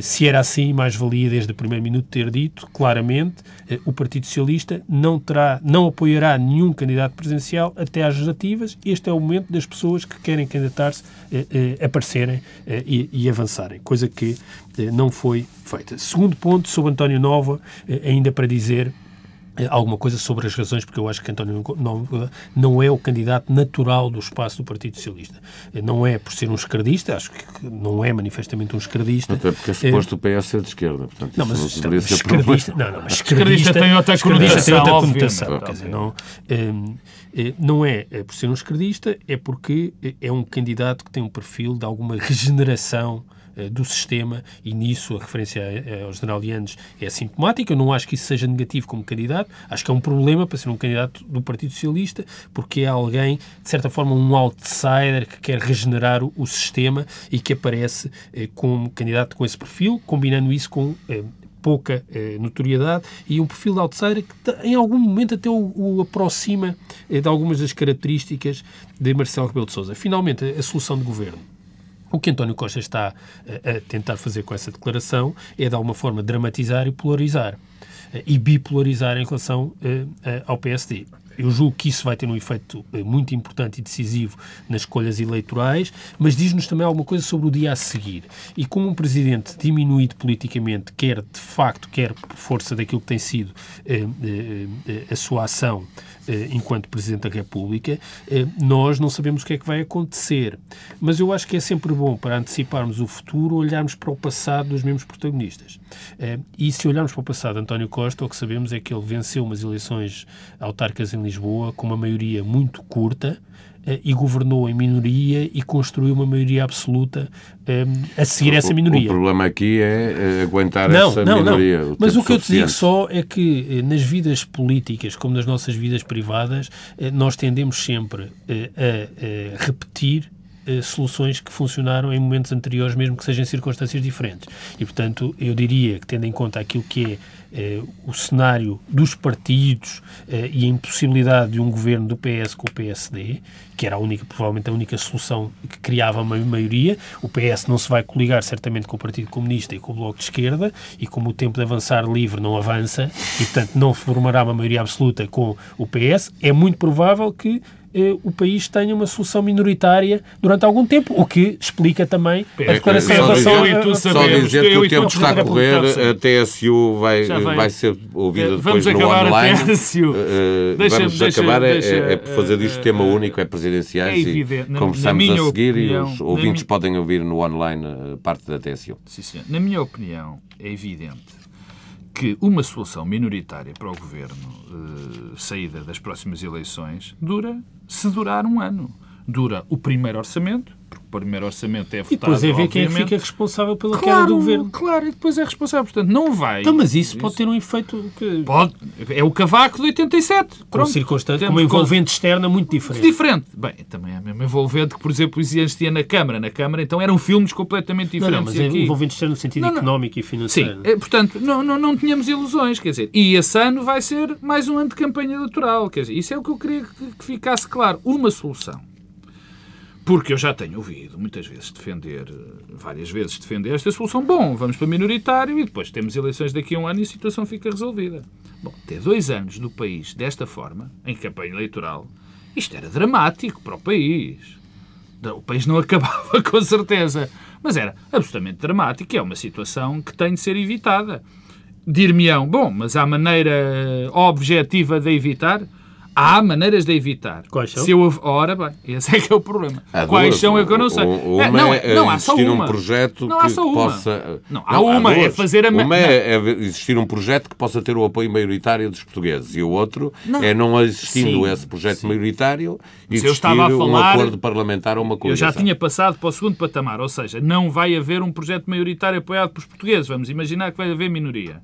Se era assim, mais valia desde o primeiro minuto ter dito claramente o Partido Socialista não terá, não apoiará nenhum candidato presidencial até às legislativas. Este é o momento das pessoas que querem candidatar-se aparecerem e, e avançarem, coisa que não foi feita. Segundo ponto sobre António Nova, ainda para dizer eh, alguma coisa sobre as razões, porque eu acho que António não, não é o candidato natural do espaço do Partido Socialista. Eh, não é por ser um esquerdista, acho que não é manifestamente um esquerdista. Até porque é suposto é, o PS ser de esquerda, portanto não, mas não deveria ser esquerdista, não, não, mas esquerdista, esquerdista tem outra conotação. Tem outra conotação quer dizer, não, não é por ser um esquerdista, é porque é um candidato que tem um perfil de alguma regeneração eh, do sistema e nisso a referência ao general Yanes é sintomática. Eu não acho que isso seja negativo como candidato. Acho que é um problema para ser um candidato do Partido Socialista porque é alguém, de certa forma, um outsider que quer regenerar o, sistema e que aparece eh, como candidato com esse perfil, combinando isso com eh, pouca eh, notoriedade e um perfil de outsider que em algum momento até o, o aproxima eh, de algumas das características de Marcelo Rebelo de Sousa. Finalmente, a solução de governo o que António Costa está a tentar fazer com essa declaração é, de alguma forma, dramatizar e polarizar. E bipolarizar em relação ao PSD. Eu julgo que isso vai ter um efeito muito importante e decisivo nas escolhas eleitorais, mas diz-nos também alguma coisa sobre o dia a seguir. E como um presidente diminuído politicamente, quer de facto, quer por força daquilo que tem sido a sua ação eh, enquanto Presidente da República, eh, nós não sabemos o que é que vai acontecer. Mas eu acho que é sempre bom, para anteciparmos o futuro, olharmos para o passado dos mesmos protagonistas. Eh, e se olharmos para o passado António Costa, o que sabemos é que ele venceu umas eleições autárquicas em Lisboa com uma maioria muito curta, eh, e governou em minoria e construiu uma maioria absoluta um, eh, a seguir o, essa minoria. O problema aqui é eh, aguentar não, essa não, minoria. Não. Mas o que eu te digo só é que nas vidas políticas, como nas nossas vidas privadas, nós tendemos sempre a, a repetir soluções que funcionaram em momentos anteriores, mesmo que sejam circunstâncias diferentes. E, portanto, eu diria que, tendo em conta aquilo que é eh, o cenário dos partidos eh, e a impossibilidade de um governo do PS com o PSD, que era a única, provavelmente a única solução que criava uma maioria. O PS não se vai coligar certamente com o Partido Comunista e com o Bloco de Esquerda, e como o tempo de avançar livre não avança, e portanto não formará uma maioria absoluta com o PS, é muito provável que eh, o país tenha uma solução minoritária durante algum tempo, o que explica também a é declaração em relação a... Só dizer que o tempo está a correr, a TSU vai, vai. ser ouvida depois no online. A TSU. Uh, deixa, vamos deixa, acabar, deixa, é, é, por fazer disto uh, tema único, é presidenciais é evidente, e conversamos a seguir opinião, e os ouvintes podem ouvir no online parte da TSU. Sim, senhor. Na minha opinião, é evidente que uma solução minoritária para o governo uh, saída das próximas eleições dura, se durar um ano. Dura o primeiro orçamento, o primeiro orçamento é votado. E depois é ver quem é que fica responsável pela claro, queda do governo. Claro, e depois é responsável. Portanto, não vai. Então, mas isso, isso, pode ter um efeito. Que... Pode. É o cavaco de 87. Com, circunstância, com uma envolvente com... externa muito diferente. Diferente. Bem, também é a mesma envolvente que, por exemplo, existia na Câmara. Na Câmara, então, eram filmes completamente diferentes. Não, não mas é aqui... envolvente externa no sentido não, não. económico e financeiro. Sim, é, portanto, não, não, não tínhamos ilusões. Quer dizer, e esse ano vai ser mais um ano de campanha eleitoral. Quer dizer, isso é o que eu queria que, que ficasse claro. Uma solução porque eu já tenho ouvido muitas vezes defender, várias vezes defender esta solução. Bom, vamos para minoritário e depois temos eleições daqui a um ano e a situação fica resolvida. Bom, ter dois anos no país desta forma, em campanha eleitoral, isto era dramático para o país. O país não <laughs> acabava, com certeza. Mas era absolutamente dramático e é uma situação que tem de ser evitada. Dir-me-ão, bom, mas há maneira objetiva de evitar? Há maneiras de evitar. Quais são? Se eu, ora bem, esse é que é o problema. Há Quais duas. são é que eu não sei. Uma não, é, não há só uma. um projeto não há só uma. possa... Não, há não, uma, há é fazer a... Uma é, é, existir um projeto que possa ter o apoio maioritário dos portugueses e o outro não. é não existindo sim, esse projeto sim. maioritário existir eu estava a falar, um acordo parlamentar ou uma coligação. Eu já tinha passado para o segundo patamar, ou seja, não vai haver um projeto maioritário apoiado pelos portugueses. Vamos imaginar que vai haver minoria.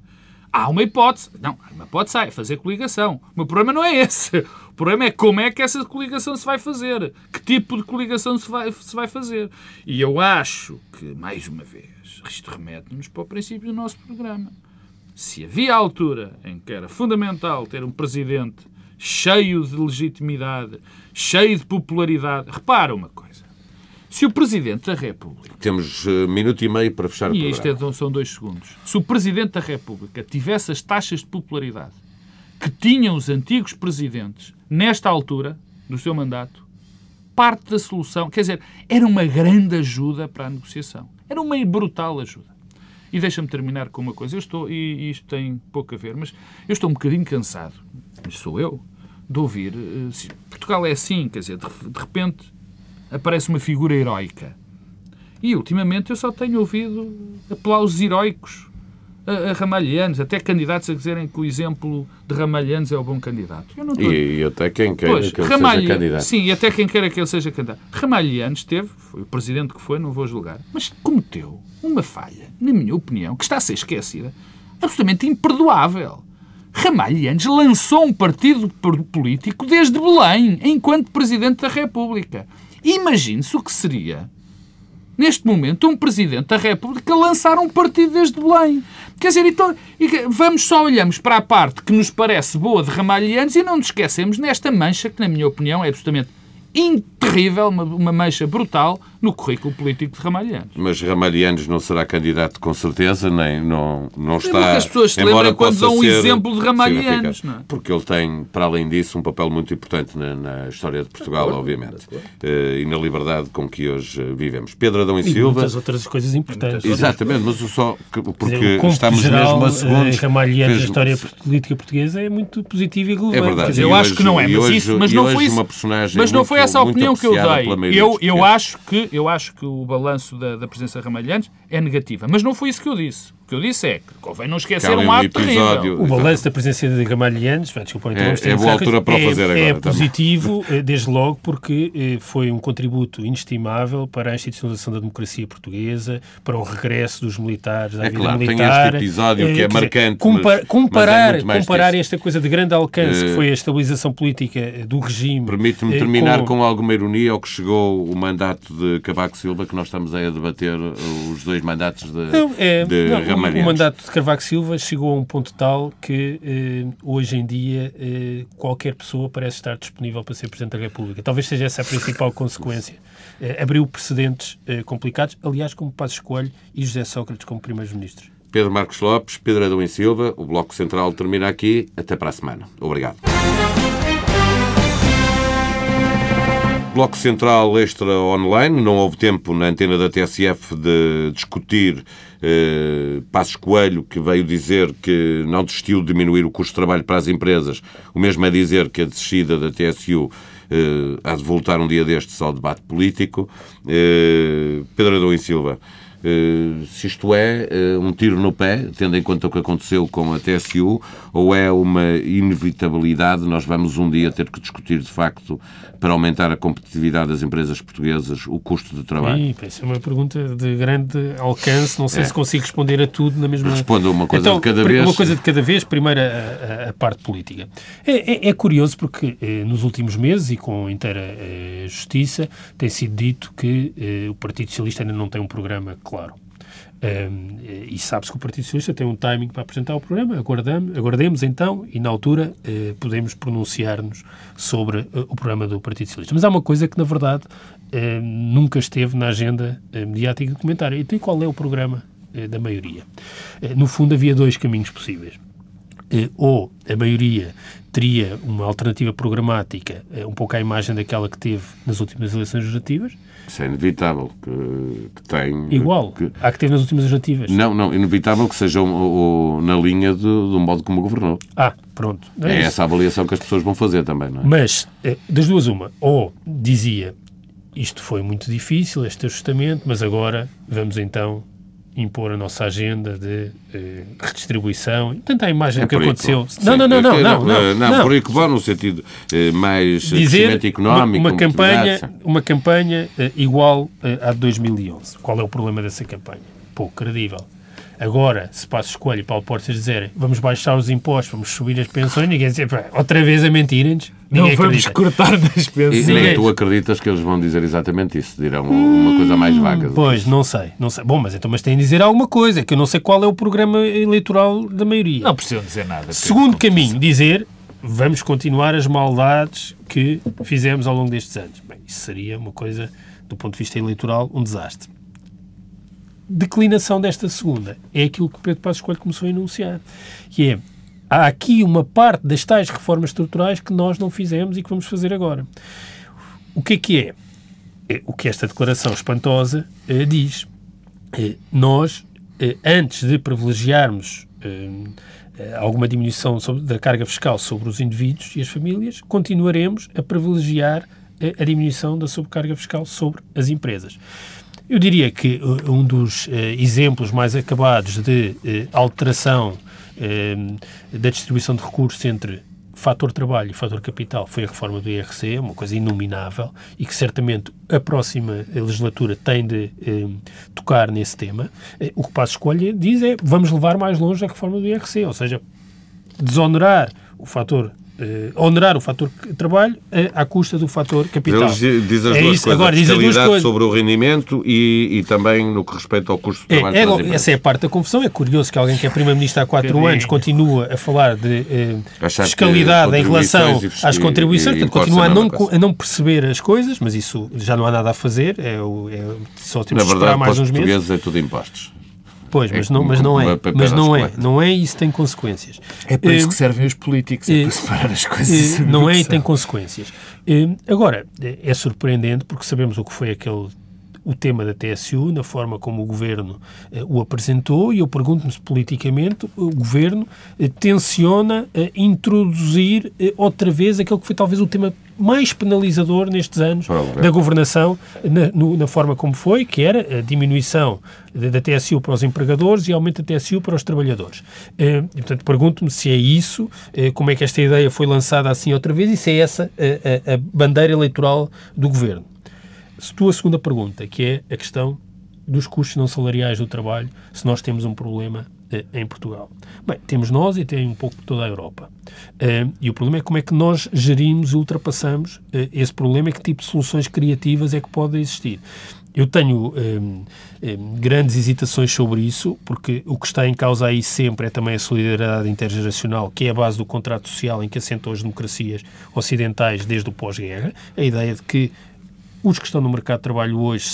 Há uma hipótese. Não, há uma hipótese é fazer coligação. O meu problema não é esse. O problema é como é que essa coligação se vai fazer. Que tipo de coligação se vai, se vai fazer. E eu acho que, mais uma vez, isto remete-nos para o princípio do nosso programa. Se havia altura em que era fundamental ter um presidente cheio de legitimidade, cheio de popularidade, repara uma coisa. Se o Presidente da República. Temos uh, minuto e meio para fechar o e programa. E isto é, são dois segundos. Se o Presidente da República tivesse as taxas de popularidade que tinham os antigos presidentes nesta altura do seu mandato, parte da solução, quer dizer, era uma grande ajuda para a negociação. Era uma brutal ajuda. E deixa-me terminar com uma coisa. Eu estou, e isto tem pouco a ver, mas eu estou um bocadinho cansado, mas sou eu, de ouvir. Uh, Portugal é assim, quer dizer, de repente aparece uma figura heroica. E ultimamente eu só tenho ouvido aplausos heroicos a, a Ramalhianos, até candidatos a dizerem que o exemplo de Ramalhianos é o bom candidato. Estou... e, e até quem queira pois, que ele seja candidato. Sim, e até quem queira que ele seja candidato. Ramalhianos teve, foi o presidente que foi, não vou julgar, mas cometeu uma falha, na minha opinião, que está a ser esquecida, absolutamente imperdoável. Ramalhianos lançou um partido político desde Belém, enquanto Presidente da República. Imagine-se o que seria neste momento, um Presidente da República lançar um partido desde Belém. Quer dizer, então, vamos só olhamos para a parte que nos parece boa de Ramalhianos e não nos esquecemos nesta mancha que, na minha opinião, é absolutamente terrível, uma, uma mancha brutal no currículo político de Ramalhianos. Mas Ramalhianos não será candidato com certeza, nem não, não está... as pessoas se lembram quando dão um exemplo de Ramalhianos. Não é? Porque ele tem, para além disso, um papel muito importante na, na história de Portugal, obviamente. Uh, e na liberdade com que hoje vivemos. Pedro Adão e, e Silva... muitas outras coisas importantes. Exatamente, mas só porque dizer, estamos geral, mesmo a segundos... Uh, Ramalhianos, fez... a história política portuguesa é muito positiva e relevante. É verdade. Dizer, eu acho que não é, mas, hoje, isso, mas não foi isso. Mas não foi essa a opinião que eu dei. Eu, eu, acho que, eu acho que o balanço da, da presença de Ramalhantes é negativa. Mas não foi isso que eu disse. O que eu disse é que convém não esquecer um, um ato terrível. O balanço da presença de Ramalhantes, desculpa, então, é, é boa altura para o fazer é, agora. É positivo, eh, desde logo, porque eh, foi um contributo inestimável para a institucionalização da democracia portuguesa, para o regresso dos militares à é vida claro, militar. Tem este episódio que é, é marcante. Compar, comparar mas é comparar esta coisa de grande alcance, que foi a estabilização política do regime. Permite-me terminar com... com alguma ironia ao que chegou o mandato de Cavaco Silva, que nós estamos a debater os dois mandatos de, não, é, de não, o, o mandato de Carvalho Silva chegou a um ponto tal que eh, hoje em dia eh, qualquer pessoa parece estar disponível para ser Presidente da República. Talvez seja essa a principal consequência. Eh, abriu precedentes eh, complicados, aliás, como Passos Coelho e José Sócrates como primeiros-ministros. Pedro Marcos Lopes, Pedro Adão e Silva, o Bloco Central termina aqui. Até para a semana. Obrigado. Bloco Central Extra Online. Não houve tempo na antena da TSF de discutir eh, Passos Coelho, que veio dizer que não desistiu de diminuir o custo de trabalho para as empresas. O mesmo é dizer que a descida da TSU eh, há de voltar um dia destes ao debate político. Eh, Pedro Adão e Silva. Uh, se isto é uh, um tiro no pé, tendo em conta o que aconteceu com a TSU, ou é uma inevitabilidade, nós vamos um dia ter que discutir de facto para aumentar a competitividade das empresas portuguesas o custo de trabalho? Sim, essa é uma pergunta de grande alcance, não sei é. se consigo responder a tudo na mesma... Responda uma coisa então, de cada vez. Uma coisa de cada vez, primeiro a, a, a parte política. É, é, é curioso porque eh, nos últimos meses, e com inteira eh, justiça, tem sido dito que eh, o Partido Socialista ainda não tem um programa claro. Um, e sabe-se que o Partido Socialista tem um timing para apresentar o programa, aguardamos, aguardemos então e na altura uh, podemos pronunciar-nos sobre uh, o programa do Partido Socialista. Mas há uma coisa que, na verdade, uh, nunca esteve na agenda mediática de comentário. Então, qual é o programa da maioria? no fundo, havia dois caminhos possíveis. ou a maioria teria uma alternativa programática um pouco à imagem daquela que teve nas últimas eleições legislativas, isso é inevitável que, que tem. Igual que, há que teve nas últimas legislativas. Não, não, inevitável que seja o, o, na linha do, do modo como governou. Ah, pronto. É, é essa a avaliação que as pessoas vão fazer também, não é? Mas, eh, das duas, uma, ou dizia isto foi muito difícil, este ajustamento, mas agora vamos então impor a nossa agenda de eh, redistribuição. Tanta a imagem é que aconteceu. Não, não, não, não, não, não, não. Por aí que vão no sentido eh, mais Dizer económico. Uma, campanha, uma campanha eh, igual eh, à de 2011. Qual é o problema dessa campanha? Pouco credível. Agora, se Passos Coelho e Paulo Portas dizerem vamos baixar os impostos, vamos subir as pensões, ninguém diz, outra vez a mentirem-nos. Não vamos acredita. cortar das pensões. E nem tu acreditas que eles vão dizer exatamente isso, dirão hum, uma coisa mais vaga. Pois, não sei, não sei. Bom, mas então mas têm de dizer alguma coisa, que eu não sei qual é o programa eleitoral da maioria. Não precisam dizer nada. Segundo caminho, dizer vamos continuar as maldades que fizemos ao longo destes anos. Bem, isso seria uma coisa, do ponto de vista eleitoral, um desastre declinação desta segunda é aquilo que Pedro Passos Coelho começou a enunciar, que é há aqui uma parte das tais reformas estruturais que nós não fizemos e que vamos fazer agora. O que é que é? é o que esta declaração espantosa eh, diz. Eh, nós antes de privilegiarmos alguma diminuição da carga fiscal sobre os indivíduos e as famílias, continuaremos a privilegiar a diminuição da sobrecarga fiscal sobre as empresas. Eu diria que um dos exemplos mais acabados de alteração da distribuição de recursos entre fator trabalho e fator capital foi a reforma do IRC, uma coisa inominável e que certamente a próxima legislatura tem de eh, tocar nesse tema. Eh, o que Passo Escolha diz é vamos levar mais longe a reforma do IRC, ou seja, desonerar o fator uh, onerar o fator trabalho uh, à custa do fator capital. Eles dizem as é duas isso. coisas, Agora, diz as duas coisas. sobre o rendimento e, e, também no que respeita ao custo do é, trabalho. É, essa é a parte da confusão. É curioso que alguém que é Primeiro-Ministro há quatro anos continua a falar de uh, fiscalidade em relação e, às contribuições, e, portanto, continua a não, a não perceber as coisas, mas isso já não há nada a fazer, é, é só temos Na verdade, mais uns meses. é tudo impostos. Pois, mas, é, não, mas não é. Mas não é. Não é e isso tem consequências. É para isso que servem os políticos, é para separar as coisas. Não é e tem consequências. Agora, é surpreendente porque sabemos o que foi aquele o tema da TSU, na forma como o Governo eh, o apresentou, e eu pergunto-me se politicamente o Governo eh, tenciona eh, introduzir outra vez aquele que foi talvez o tema mais penalizador nestes anos da governação, na, no, na, forma como foi, que era a diminuição da, TSU para os empregadores e aumento da TSU para os trabalhadores. e, portanto, pergunto-me se é isso, como é que esta ideia foi lançada assim outra vez e se é essa a, a, a bandeira eleitoral do Governo se tua segunda pergunta, que é a questão dos custos não salariais do trabalho, se nós temos um problema eh, em Portugal. Bem, temos nós e tem um pouco toda a Europa. Uh, e o problema é como é que nós gerimos e ultrapassamos uh, esse problema e que tipo de soluções criativas é que podem existir. Eu tenho um, um, grandes hesitações sobre isso, porque o que está em causa aí sempre é também a solidariedade intergeracional, que é a base do contrato social em que assentam as democracias ocidentais desde o pós-guerra. A ideia de que os que estão no mercado de trabalho hoje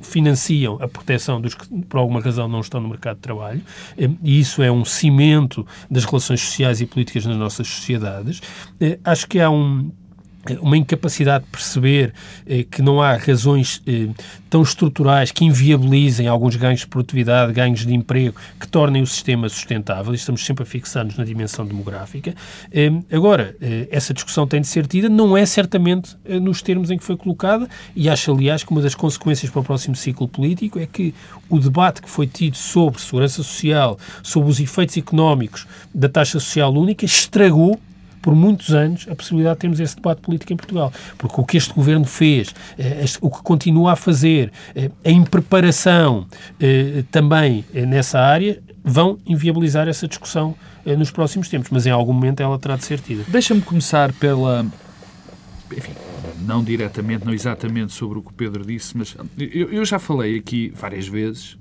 financiam a proteção dos que, por alguma razão, não estão no mercado de trabalho, eh, e isso é um cimento das relações sociais e políticas nas nossas sociedades. Eh, acho que há um uma incapacidade de perceber eh, que não há razões eh, tão estruturais que inviabilizem alguns ganhos de produtividade, ganhos de emprego, que tornem o sistema sustentável. Estamos sempre a fixar-nos na dimensão demográfica. Eh, agora, eh, essa discussão tem de ser tida, não é certamente eh, nos termos em que foi colocada, e acho, aliás, que uma das consequências para o próximo ciclo político é que o debate que foi tido sobre segurança social, sobre os efeitos económicos da taxa social única, estragou por muitos anos a possibilidade de termos esse debate político em Portugal. Porque o que este governo fez, eh, o que continua a fazer, eh, a impreparação eh, também nessa área, vão inviabilizar essa discussão nos próximos tempos. Mas em algum momento ela terá de ser tida. Deixa-me começar pela. Enfim, não diretamente, não exatamente sobre o que o Pedro disse, mas eu, eu já falei aqui várias vezes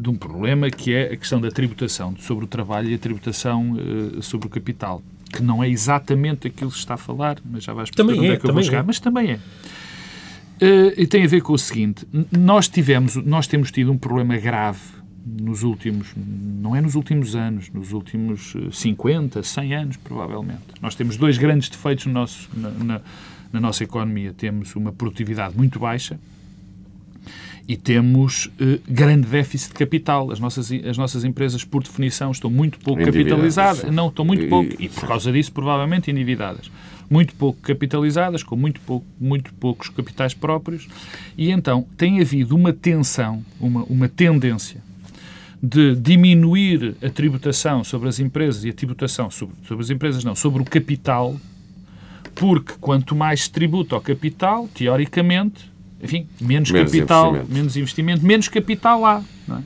de um problema que é a questão da tributação sobre o trabalho e a tributação sobre o capital que não é exatamente aquilo que se está a falar, mas já vais perceber também onde é, é que eu vou chegar, é. mas também é. Uh, e tem a ver com o seguinte: nós tivemos, nós temos tido um problema grave nos últimos, não é nos últimos anos, nos últimos 50, eh, 100 anos, provavelmente. Nós temos dois grandes defeitos no nosso, na, na, na nossa economia. Temos uma produtividade muito baixa, e temos uh, grande déficit de capital. As nossas, as nossas empresas, por definição, estão muito pouco capitalizadas. Não, estão muito pouco. E, por causa disso, provavelmente endividadas. Muito pouco capitalizadas, com muito, pouco, muito poucos capitais próprios. E então tem havido uma tensão, uma, uma tendência de diminuir a tributação sobre as empresas e a tributação sobre, sobre as empresas, não, sobre o capital, porque quanto mais se tributa ao capital, teoricamente, enfim, menos, menos capital, investimento. menos investimento, menos capital lá. É?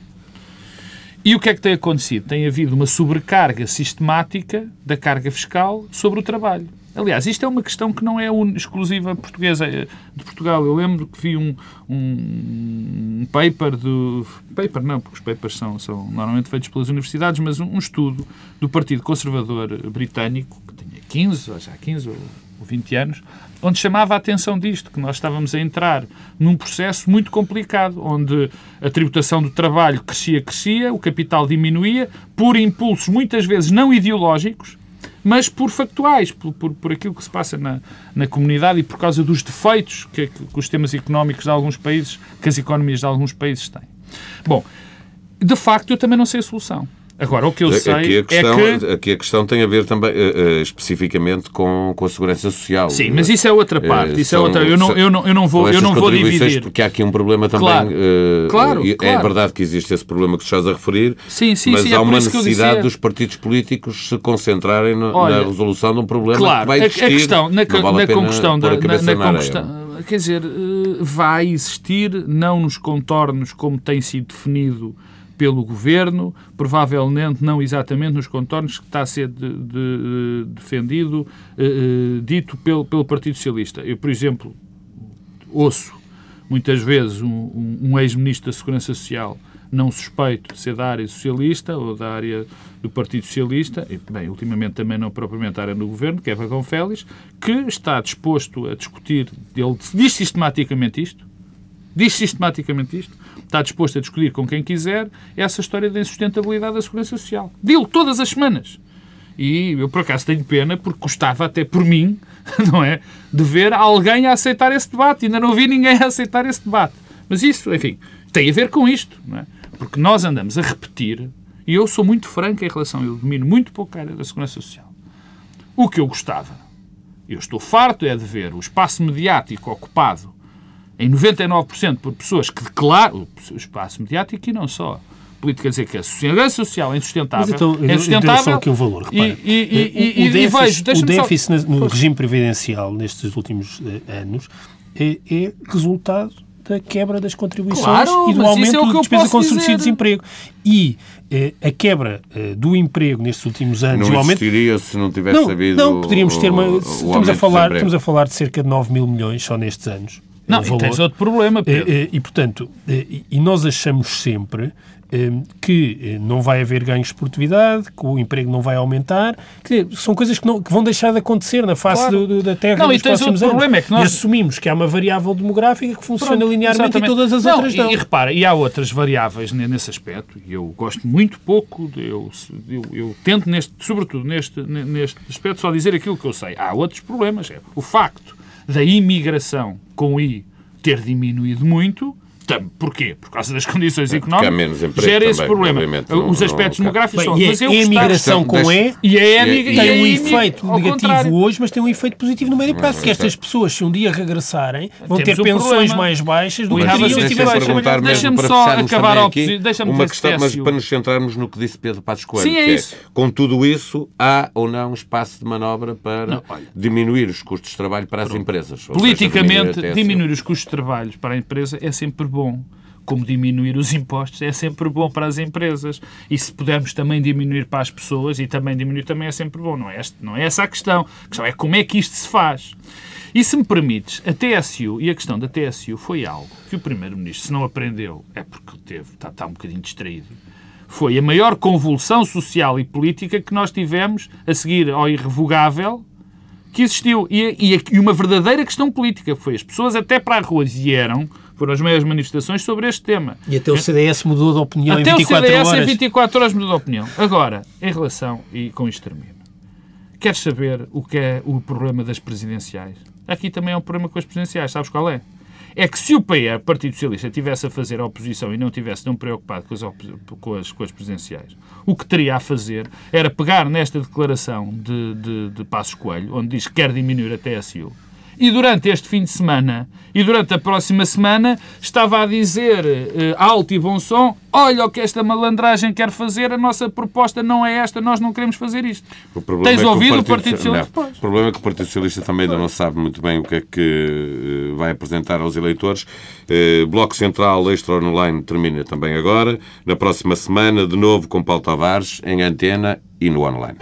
E o que é que tem acontecido? Tem havido uma sobrecarga sistemática da carga fiscal sobre o trabalho. Aliás, isto é uma questão que não é exclusiva portuguesa é de Portugal. Eu lembro que vi um, um paper do. Paper não, porque os papers são, são normalmente feitos pelas universidades, mas um, um estudo do Partido Conservador Britânico, que tinha 15, ou já 15 ou 20 anos, onde chamava a atenção disto, que nós estávamos a entrar num processo muito complicado, onde a tributação do trabalho crescia, crescia, o capital diminuía, por impulsos muitas vezes não ideológicos, mas por factuais, por, por, por aquilo que se passa na, na comunidade e por causa dos defeitos que, que os sistemas económicos de alguns países, que as economias de alguns países têm. Bom, De facto, eu também não sei a solução. Agora, o que eu sei aqui a questão, é que... Aqui a questão tem a ver também, uh, uh, especificamente, com, com a segurança social. Sim, mas isso é outra parte. Uh, isso é outra... Eu não, eu não, eu não vou, eu não vou dividir. Porque há aqui um problema também... Claro, claro, É claro. verdade que existe esse problema que estás a referir, sim, sim, mas sim, há é uma necessidade é. dos partidos políticos se concentrarem no, Olha, na resolução de um problema claro, que vai existir. A questão, na, vale na conquistão da... Na, na conquistão, quer dizer, vai existir, não nos contornos como tem sido definido pelo Governo, provavelmente não exatamente nos contornos que está a ser de, de, de, defendido, uh, dito pelo, pelo Partido Socialista. Eu, por exemplo, ouço muitas vezes um, um, um ex-ministro da Segurança Social não suspeito de ser da área socialista ou da área do Partido Socialista, e, bem, ultimamente também não propriamente da área do Governo, que é Vagão Félix, que está disposto a discutir, ele diz sistematicamente isto, diz sistematicamente isto, está disposto a discutir com quem quiser essa história da insustentabilidade da Segurança Social. Dilo todas as semanas. E eu, por acaso, tenho pena, porque gostava até por mim, <laughs> não é, de ver alguém a aceitar esse debate. Ainda não vi ninguém a aceitar esse debate. Mas isso, enfim, tem a ver com isto, não é? Porque nós andamos a repetir, e eu sou muito franco em relação, eu domino muito pouco a área da Segurança Social. O que eu gostava, eu estou farto é de ver o espaço mediático ocupado em 99% por pessoas que declaram o espaço mediático e não só. Política dizer que a segurança social é insustentável. Mas então, é insustentável só aqui um valor, repara. E, e, e, o, o déficit, vejo, o déficit só... no regime previdencial nestes últimos eh, anos é, é resultado da quebra das contribuições claro, e do aumento é da despesa com subsídio de desemprego. E eh, a quebra eh, do emprego nestes últimos anos... Não o aumento... existiria se não tivesse não, havido Não, poderíamos ter uma... o, o estamos, a falar, estamos a falar de cerca de 9 mil milhões só nestes anos. Não, e tens outro problema, Pedro. E, e, portanto, e nós achamos sempre que não vai haver ganhos de produtividade, que o emprego não vai aumentar, que são coisas que, não, que vão deixar de acontecer na face claro. do, da Terra não, nos e próximos outro anos. problema, é que nós... E assumimos que há uma variável demográfica que funciona Pronto, linearmente exatamente. e todas as não, outras não. E, e repara, e há outras variáveis nesse aspecto, e eu gosto muito pouco, de, eu, eu, eu, tento, neste, sobretudo neste, neste aspecto, só dizer aquilo que eu sei. Há outros problemas. É o facto da imigração com I ter diminuído muito. Porquê? Por causa das condições económicas. menos emprego gera esse também, problema. obviamente, Os aspectos não- demográficos são. e Mas eu a, a imigração com E E é a E- e- e tem é um efeito negativo contrário. hoje, mas tem um efeito positivo no médio prazo, que estas pessoas, se um dia regressarem, vão Temos ter um pensões problema. mais baixas do We que have a teriam se tivessem Deixa-me só acabar ao aqui uma questão, mas para nos centrarmos no que disse Pedro Passos Coelho, Sim, é que isso. com tudo isso, há ou não espaço de manobra para diminuir os custos de trabalho para as empresas? Politicamente, diminuir os custos de trabalho para a empresa é sempre bom. Como diminuir os impostos é sempre bom para as empresas. E se pudermos também diminuir para as pessoas e também diminuir também é sempre bom. Não é, este, não é essa a questão. A questão é como é que isto se faz. E se me permites, a TSU e a questão da TSU foi algo que o Primeiro-Ministro, se não aprendeu, é porque teve, está, está um bocadinho distraído. Foi a maior convulsão social e política que nós tivemos a seguir ao irrevogável que existiu. E, e, e uma verdadeira questão política. Foi as pessoas até para a rua vieram, foram as maiores manifestações sobre este tema. E até o CDS mudou de opinião Até em o 24 CDS horas. em 24 horas mudou de opinião. Agora, em relação, e com isto termino, queres saber o que é o problema das presidenciais? Aqui também é um problema com as presidenciais, sabes qual é? É que se o PE, Partido Socialista, tivesse a fazer a oposição e não tivesse tão preocupado com as, com as, com as presidenciais, o que teria a fazer era pegar nesta declaração de, de, de Passos Coelho, onde diz que quer diminuir a TSU, e durante este fim de semana e durante a próxima semana estava a dizer eh, alto e bom som: olha o que esta malandragem quer fazer, a nossa proposta não é esta, nós não queremos fazer isto. Tens é ouvido o Partido Socialista? Não. O problema é que o Partido Socialista também ainda não sabe muito bem o que é que eh, vai apresentar aos eleitores. Eh, Bloco Central Extra Online termina também agora. Na próxima semana, de novo com Paulo Tavares, em antena e no online.